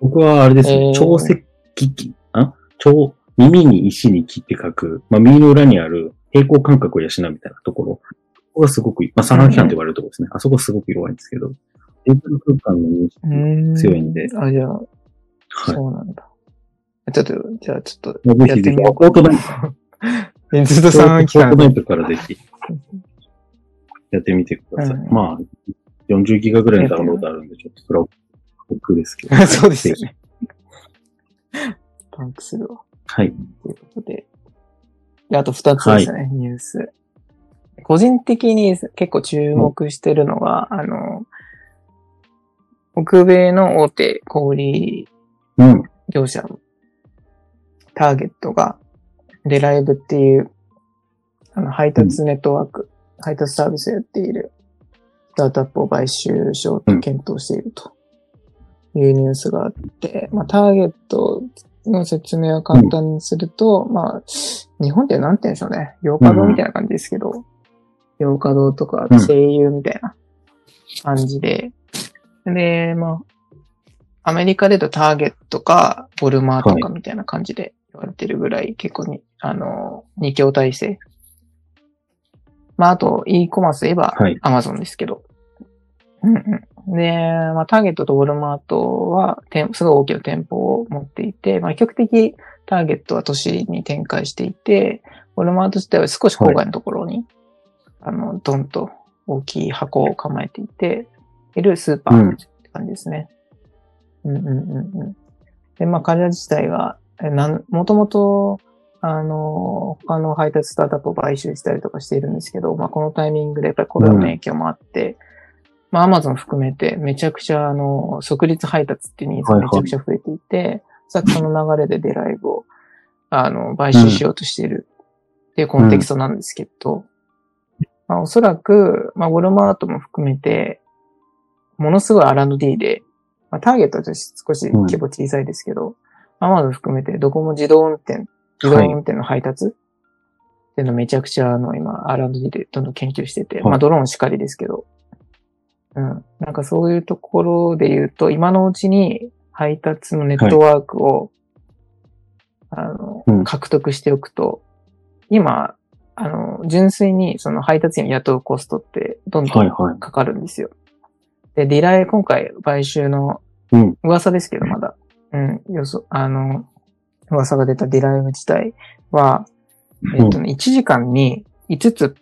僕はあれですね、えー。超石器、あ？超、耳に石に木って書く、まあ、耳の裏にある平行感覚を養うみたいなところ、ここがすごく、まあ、三半規管と言われるところですね。あそこすごく弱いんですけど、デジタル空間の認識強いんで。あ、じゃあ、はい。そうなんだ。ちょっと、じゃあちょっと、ぜひぜひ、フォートナイト、えずっと3期間フォート。ナイトからぜひ、やってみてください。うんまあ、40ギガぐらいのダウンロードあるんで、ちょっとそれは僕ですけど。そうですよぜね。パンクするわ。ひ。はい。ということで。で、あと2つですね、ニュース。個人的に結構注目してるのが、あの、北米の大手小売うん。業者のターゲットが、デライブっていう、あの、配達ネットワーク、配達サービスをやっているスタートアップを買収しようと検討しているというニュースがあって、まあ、ターゲットの説明を簡単にすると、まあ、日本ってなんて言うんでしょうね？洋華堂みたいな感じですけど、洋華堂とかうん。声優みたいな感じで、で、まあ、アメリカで言うとターゲットか、ボルマーとかみたいな感じで言われてるぐらい、結構に、あの、二強体制。まあ、あと、e コマースで言えばはい、アマゾンですけど。うんうん。で、まあ、ターゲットとウォルマートは、店すごい大きな店舗を持っていて、まあ、比較的ターゲットは都市に展開していて、ウォルマート自体は少し郊外のところに、あの、ドンと大きい箱を構えていて、いるスーパーって感じですね。うん、うん、うんうん。で、まあ、彼ら自体が、えなん、もともと、あの、他の配達スタートアップを買収したりとかしているんですけど、まあ、このタイミングでやっぱりコロナの影響もあって、まあ、アマゾン含めてめちゃくちゃ、あの、即日配達っていうニーズがめちゃくちゃ増えていて、さっきその流れでデライブを、あの、買収しようとしているっていうコンテキストなんですけど、まあ、おそらく、まあ、ウォルマートも含めて、ものすごい R&D で、まあ、ターゲットは少し規模小さいですけど、アマゾン含めてどこも自動運転、自動運転の配達っていうのめちゃくちゃあの今 R&D でどんどん研究してて、はいまあドローンしかりですけど、うん。なんかそういうところで言うと、今のうちに配達のネットワークを、あの、うん獲得しておくと、今、あの、純粋にその配達員を雇うコストってどんどんはいはい。かかるんですよ。で、ディライ、今回買収のうん。噂ですけど、まだ。うん、予想、あの、噂が出たディライブ自体は、えっとね、1時間に5つ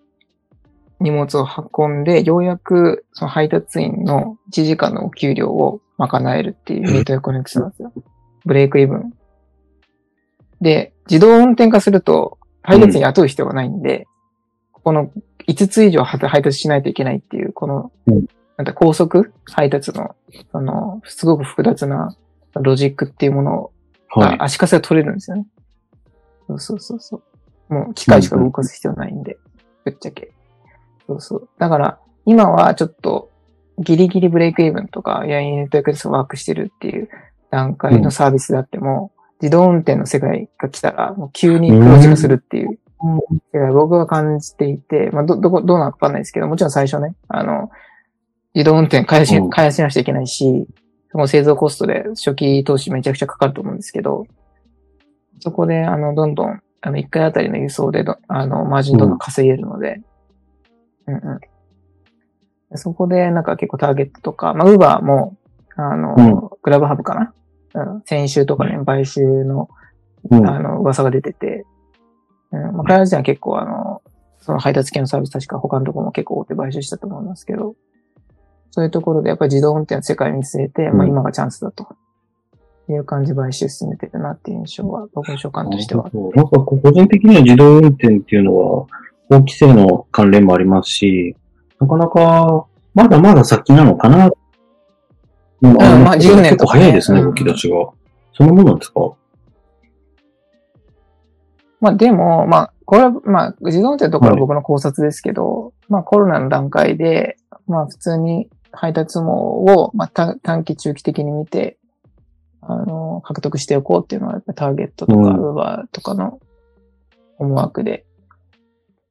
荷物を運んで、ようやくその配達員の1時間のお給料を賄えるっていうメートやコネクションなんですよ。ブレイクイブン。で、自動運転化すると、配達員雇う必要がないんで、この5つ以上配達しないといけないっていう、この、うんなんだ、高速配達の、その、すごく複雑なロジックっていうものはい。が足かせが取れるんですよね。そうそうそうそう。もう機械しか動かす必要ないんで、ぶっちゃけ。そうそう。だから、今はちょっと、ギリギリブレイクイーブンとか、いや、インネットワークワークしてるっていう段階のサービスであっても、自動運転の世界が来たら、もう急に黒字化するっていう、世界僕は感じていて、まあ、ど、どこ、どうなのかわかんないですけど、もちろん最初ね、あの、自動運転開発し、うん開発しなくちゃいけないし、その製造コストで初期投資めちゃくちゃかかると思うんですけど、そこで、あの、どんどん、あの、一回あたりの輸送でど、あの、マージンどんどん稼げるので、うん、うん。でそこで、なんか結構ターゲットとか、まあ、ウーバーも、あの、グラブハブかな？うん、先週とかね、買収の、うん。あの、噂が出てて、うん、まあ、開発時は結構あの、その配達系のサービス確か他のところも結構大手買収したと思いますけど、そういうところでやっぱり自動運転の世界を見据えて、まあうん今がチャンスだという感じで買収進めてるなっていう印象は、僕の所感としては。そうなんか個人的には自動運転っていうのは、法規制の関連もありますし、なかなか、まだまだ先なのかな。うんまあ10年とかね早いですね、うん動き出しが。そのものなんですか？まあでも、まあ、これは、まあ、自動運転とかは僕の考察ですけど、まあコロナの段階で、まあ普通に配達網を、まあ短短期中期的に見て、あの、獲得しておこうっていうのは、やっぱターゲットとか、うん。ウーバーとかの思惑で、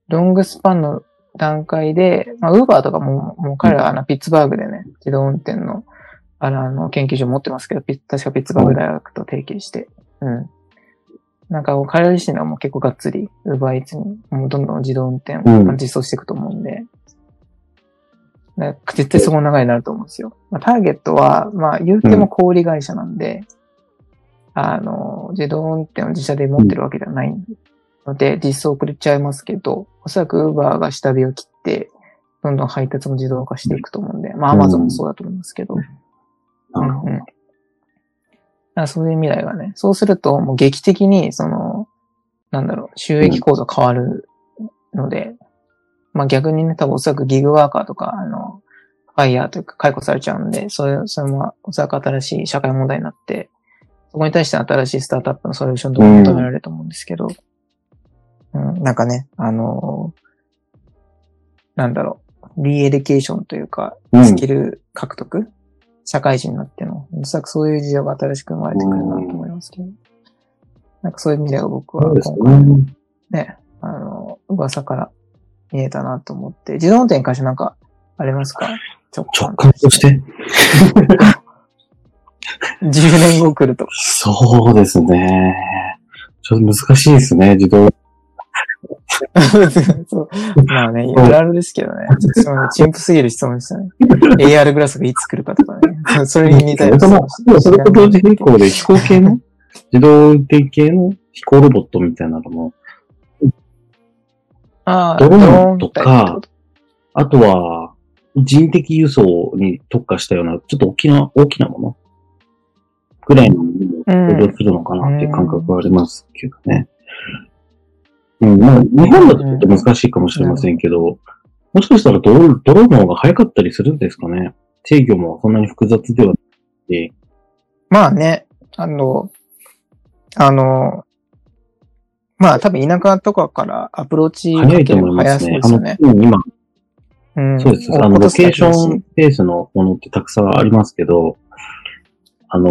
ロングスパンの段階で、まあ、ウーバーとかも、もう彼ら、あの、ピッツバーグでね、自動運転の、あの、あの研究所持ってますけど、ピ確かピッツバーグ大学と提携して、うん。なんか、彼ら自身はもう結構がっつり、ウーバーイーツに、もうどんどん自動運転をうん。実装していくと思うんで、絶対そこの流れになると思うんですよ。まあ、ターゲットは、まあ、言っても小売会社なんで、あの、自動運転を自社で持ってるわけではないので、実装遅れちゃいますけど、おそらく Uber が下火を切って、どんどん配達も自動化していくと思うんで、まあうん。Amazon もそうだと思いますけど、なるほうんうん。だからそういう未来がね、そうするともう劇的に、その、なんだろう、収益構造変わるので、まあ逆にね、多分おそらくギグワーカーとか、あの、ファイヤーというか解雇されちゃうんで、それ、それもおそらく新しい社会問題になって、そこに対して新しいスタートアップのソリューションとか求められると思うんですけど、うん、なんかね、あのなんだろう、 re-education というか、うん。スキル獲得、社会人になっての、おそらくそういう事情が新しく生まれてくるなと思いますけど、なんかそういう意味では僕は今回ね。ね、あの、噂から見えたなと思って、自動運転に関してなんかありますか？直直感として？10年後来るとか。そうですね。ちょっと難しいですね、自動。まあね、あるあるですけどね。ちょっとすみません。陳腐すぎる質問でしたね。AR グラスがいつ来るかとかね。そ それに似たようなそれとも、でもそれと同時並行で飛行系の、自動運転系の飛行ロボットみたいなのも、ドローンとかあとは、人的輸送に特化したような、ちょっと大きな、大きなもの？ぐらいのものを登場するのかなっていう感覚はありますけどね。うん、まあ、日本だとちょっと難しいかもしれませんけど、もしかしたらドロドローンの方が早かったりするんですかね？制御もそんなに複雑ではなくて、まあね、あの、あの、まあ多分田舎とかからアプローチか早いと思いますね。すよね。、うん今、うんそうです。あの、ロケーションベースのものってたくさんありますけど、あの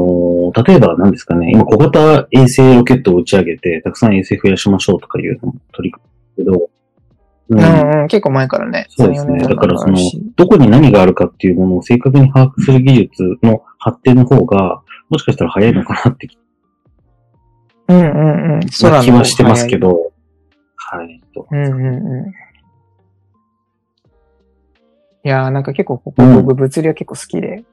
ー、例えば何ですかね、今小型衛星ロケットを打ち上げて、たくさん衛星増やしましょうとかいうのも取り組むけど、ううんうん、結構前からね。そうですね。3 4年だからそのどこに何があるかっていうものを正確に把握する技術の発展の方が、もしかしたら早いのかなって気うんうんうん。な気はしてますけど。ど、はい。とうんうんうん。いやーなんか結構ここ、うん僕物理は結構好きで、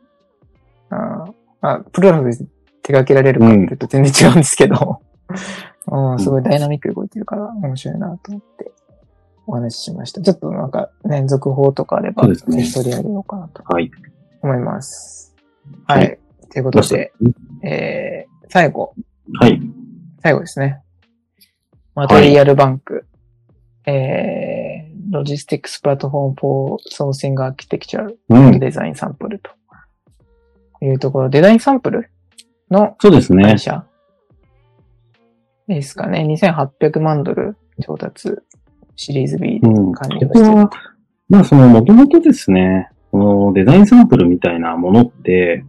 あーあ、プログラムで手掛けられるかっていうと全然違うんですけど、うん、すごいダイナミックに動いてるから面白いなと思ってお話ししました。ちょっとなんかね、続報とかあれば、ね取り上げようかなとはい。思います。は。はいということで、えー、最後、はい。最後ですね。マテリアルバンク、えー、 logistics platform for sourcing architecture うん。 design sample というところ、デザインサンプルのそうですね会。社ですかね。2800万ドル調達シリーズ B でうん。管理をしてるここは、まあその、もともとですね、このデザインサンプルみたいなものって、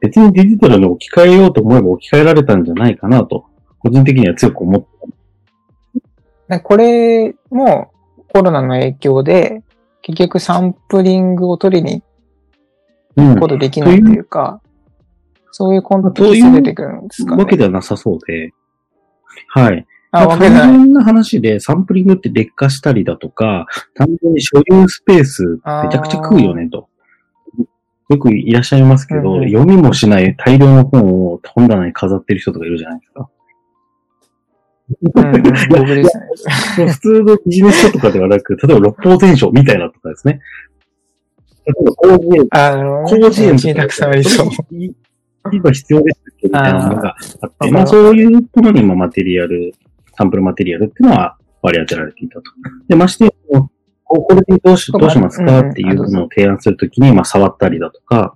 別にデジタルに置き換えようと思えば置き換えられたんじゃないかなと、個人的には強く思ってでこれもコロナの影響で、結局サンプリングを取りにうん行くことできないというか、そういうコンテキスト出てくるんですかね。わけではなさそうで、はい。あ、わけない。な話でサンプリングって劣化したりだとか、単純に所有スペースめちゃくちゃ食うよねと。よくいらっしゃいますけど、うんうん読みもしない大量の本を本棚に飾ってる人とかいるじゃないですか。ですね。普通のビジネス書とかではなく、例えば六法全書みたいなとかですね。例えば広辞苑、あの、広辞苑にたくさんありそう。い今必要ですみたいなものがあって、まあそういうものにもマテリアル、サンプルマテリアルっていうのは割り当てられていたと。で、まして、これでどうしどうしますかっていうのを提案するときに、まあ触ったりだとか、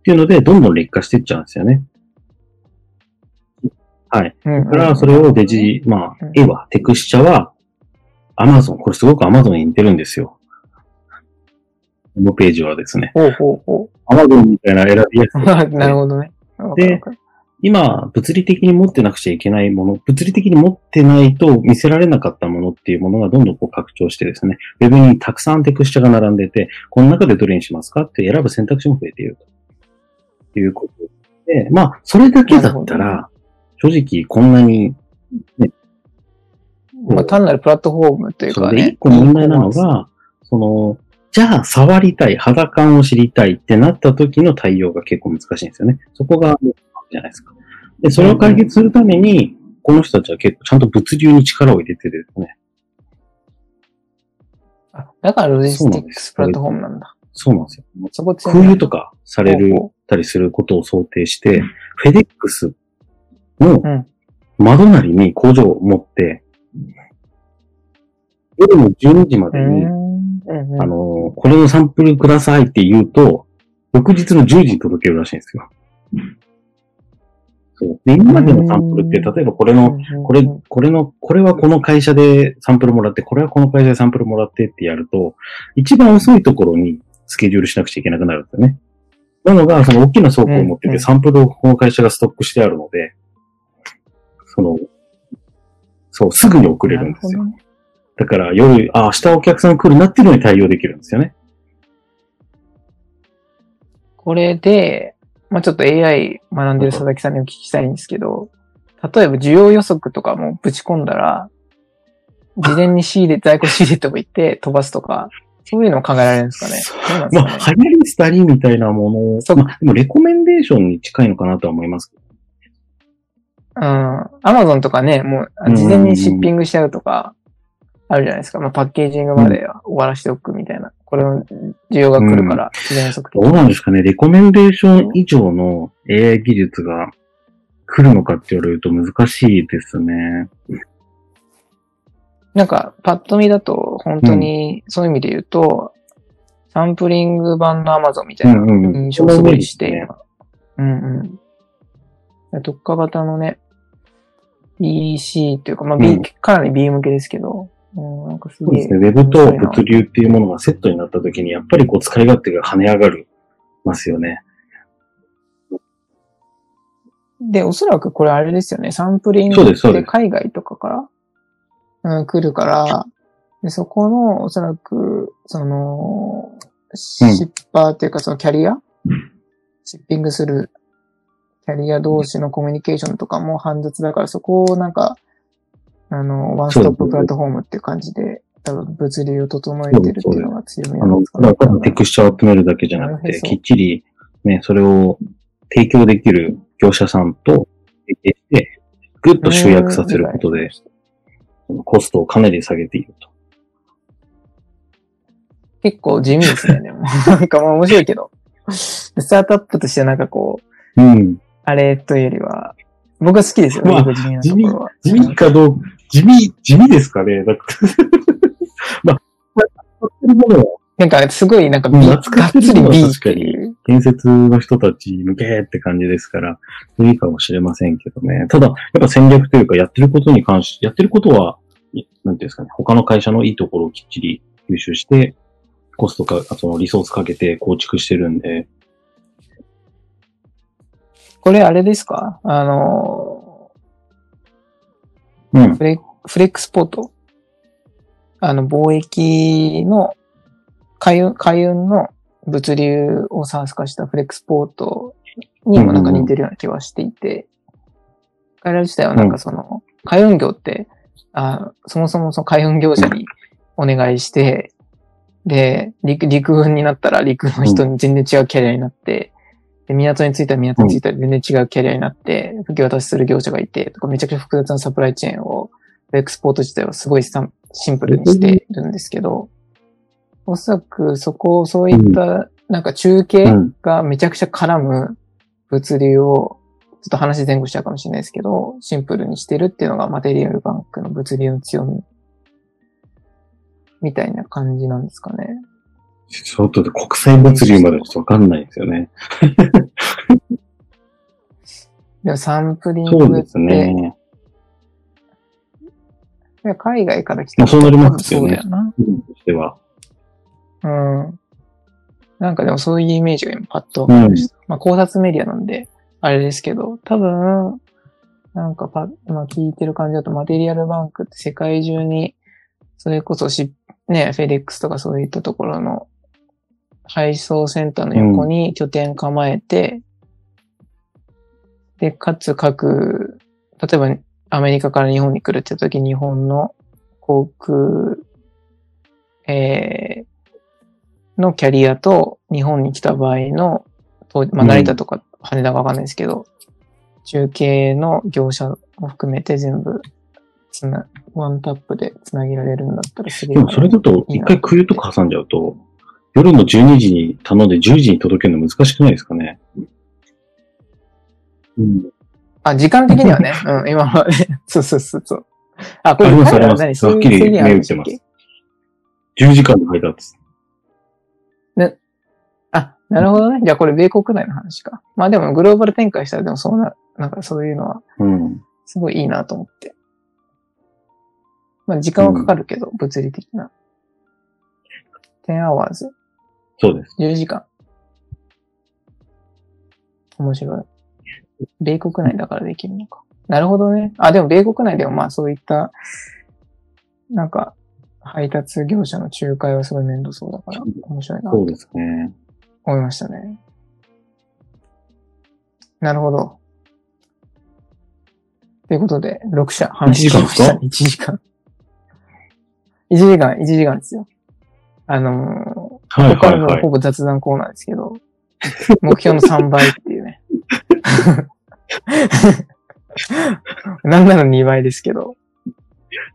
っていうので、どんどん劣化していっちゃうんですよね。はい。うんだから、それをデジ、まあうん、絵は、テクスチャは、アマゾン、これすごくアマゾンに似てるんですよ。ホームページはですね、ほうほうほアマゾンみたいな選びやすう。い。なるほどね。わかるわかる今、物理的に持ってなくちゃいけないもの、物理的に持ってないと見せられなかったものっていうものがどんどんこう拡張してですね、ウェブにたくさんテクスチャが並んでて、この中でどれにしますかって選ぶ選択肢も増えているということで、まあ、それだけだったなら、正直こんなに、まあ、単なるプラットフォームというかね。一個問題なのが、その、じゃあ触りたい、肌感を知りたいってなった時の対応が結構難しいんですよね。そこが、じゃないですか。で、それを解決するために、この人たちは結構ちゃんと物流に力を入れてですね。あだからロジスティックそうなんですスプラットフォームなんだ。そうなんですよ。そこ空輸とかされるたりすることを想定して、フェデックスのうん窓なりに工場を持って、夜の12時まうでに、あの、これのサンプルくださいって言うと、翌日の10時に届けるらしいんですよ。そう。で、今までのサンプルって、うん例えばこれの、これ、これの、これはこの会社でサンプルもらって、これはこの会社でサンプルもらってってやると、一番遅いところにスケジュールしなくちゃいけなくなるんですよね。なのが、その大きな倉庫を持ってて、サンプルをこの会社がストックしてあるので、その、そう、すぐに送れるんですよ。だから夜、あ、明日お客さん来るなっていうのに対応できるんですよね。これで、まあちょっと AI 学んでる佐々木さんにお聞きしたいんですけど、例えば需要予測とかもぶち込んだら、事前に仕入れ、在庫仕入れておいて飛ばすとか、そういうのも考えられるんですかね。そうなんですまかねあ、流行りしたりみたいなものを、まあ、でもレコメンデーションに近いのかなとは思いますけど。うん。アマゾンとかね、もう事前にシッピングしちゃうとか、あるじゃないですか。まあパッケージングまでは終わらしておくみたいな。これの需要が来るから、事前予測的どうなんですかね？レコメンデーション以上の AI 技術が来るのかって言われると難しいですね。なんか、パッと見だと、本当に、そういう意味で言うと、サンプリング版の Amazon みたいな印象をすごいして、うんうん。特化型のね、EC というか、まあ、う B んかなり B 向けですけど、うん、なんかす。そうですね。ウェブと物流っていうものがセットになった時に、やっぱりこう使い勝手が跳ね上がるますよね。で、おそらくこれあれですよね。サンプリングで海外とかから、うん、来るから、でそこの、おそらく、その、シッパーっていうか、そのキャリア？シッピングするキャリア同士のコミュニケーションとかも煩雑だから、そこをなんか、あの、ワンストッププラットフォームっていう感じで、多分物流を整えてるっていうのが強みあのなんです、かただ単にテクスチャーを集めるだけじゃなくて、きっちりね、それを提供できる業者さんと提携して、ぐっと集約させることで、コストをかなり下げていると。結構地味ですね、でも。なんかまあ面白いけど。スタートアップとしてなんかこう、うん。あれというよりは、僕は好きですよ、まあ地味。地味かどう地味、地味ですかねだ ってまあ、なんかすごいなんか B、うんがっつり B っ。建設の人たち向けって感じですから、いいかもしれませんけどね。ただ、やっぱ戦略というか、やってることに関し、やってることは、いなんていうんですかね、他の会社のいいところをきっちり吸収して、コストか、そのリソースかけて構築してるんで、これあれですか？あの、うん。フレフレックスポート。あの、貿易の海運、海運の物流をサース化したフレックスポートにもなんか似てるような気はしていて、彼ら自体はなんかその、海運業って、あそもそもその海運業者にお願いして、で、陸、陸運になったら陸の人に全然違うキャリアになって、で、港に着いたら港に着いたら全然違うキャリアになって、受け渡しする業者がいて、とかめちゃくちゃ複雑なサプライチェーンを、エクスポート自体はすごいシンプルにしてるんですけど、おそらくそこ、そういった、なんか中継うん。がめちゃくちゃ絡む物流を、ちょっと話前後しちゃうかもしれないですけど、シンプルにしてるっていうのがマテリアルバンクの物流の強み。みたいな感じなんですかね。ちょっと国際物流までちょっとわかんないですよね。でもサンプリンそうですね。いや海外から来たまあそうなりますよねそうだよな。うん。なんかでもそういうイメージが今パッとわかりました。まあ考察メディアなんで、あれですけど、多分、なんかパ今聞いてる感じだとマテリアルバンクって世界中に、それこそし、ね、フェデックスとかそういったところの配送センターの横に拠点構えて、で、かつ各、例えばアメリカから日本に来るって時日本の航空、えー、のキャリアと日本に来た場合の、とまあ、うん。成田とか羽田かわかんないですけど、中継の業者を含めて全部つな、ワンタップでつなげられるんだったらすげえでもそれだと、一回空輸とか挟んじゃうと、夜の12時に頼んで10時に届けるの難しくないですかね？うん。あ、時間的にはね、うん、今はね、そ うそうそうそう。あ、これありはありますはっきり目打っけ10時間の配達。あ、なるほどね。じゃあこれ米国内の話か。まあでもグローバル展開したらでもそうな、なんかそういうのはうん。すごいいいなと思って。まあ時間はかかるけど、物理的な。10 hours、そうです。10時間。面白い。米国内だからできるのか。なるほどね。あ、でも米国内でもまあそういった、なんか、配達業者の仲介はすごい面倒そうだから、面白いなとそうですね。思いましたね。なるほど。ということで、6社話しました。1時間。1時間、1時間ですよ。あのー、はいはいはい。ほぼ雑談コーナーですけど、目標の3倍っていうね。なんなら2倍ですけど、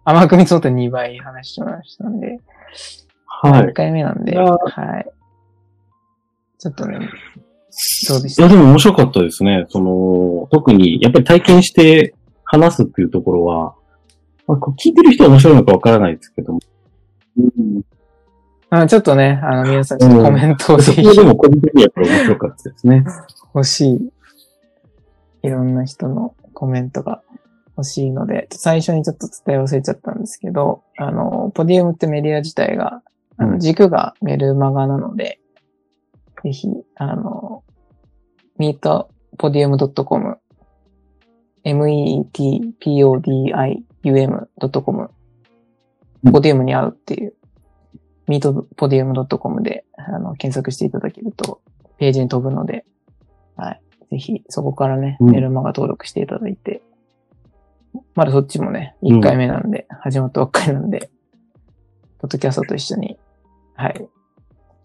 甘く見積もって2倍話しましたんで、1はい。回目なんで、はい。ちょっとね、どうでした？いや、でも面白かったですね。その、特に、やっぱり体験して話すっていうところは、まあ、こう聞いてる人は面白いのかわからないですけども。うん。あちょっとね、あの、皆さんコメントをぜひ。でも個人的にやっ面白かったですね。欲しい。い。ろんな人のコメントが欲しいので、最初にちょっと伝え忘れちゃったんですけど、あの、ポディウムってメディア自体が、あのうん。軸がメルマガなので、ぜひ、あの、meetpodium.com、metpodium.com、うんポディウムに合うっていう、meetpodium.com であの検索していただけると、ページに飛ぶので、はい。ぜひ、そこからね、うんメルマガ登録していただいて、まだそっちもね、うん1回目なんで、始まったばっかりなんで、ポッドキャストと一緒に、はい。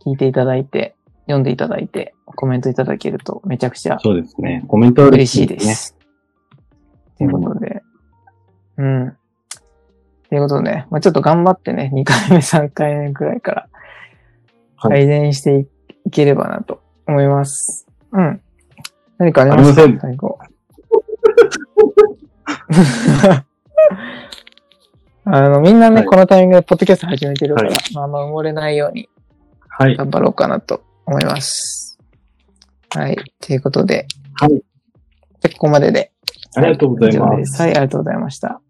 聞いていただいて、読んでいただいて、コメントいただけるとめちゃくちゃそうですね。コメントは嬉しいでね。す。ということで、うん。ということでね、まあ、ちょっと頑張ってね、2回目、3回目くらいからはい改善していければなと思います。うん。何かありますか？ありません最後。あの、みんなね、はいこのタイミングでポッドキャスト始めてるから、はいまあまあ埋もれないようにはい。頑張ろうかなと思います。はい。ということで、はい。じゃあここまでで。ありがとうございます。はい、ありがとうございました。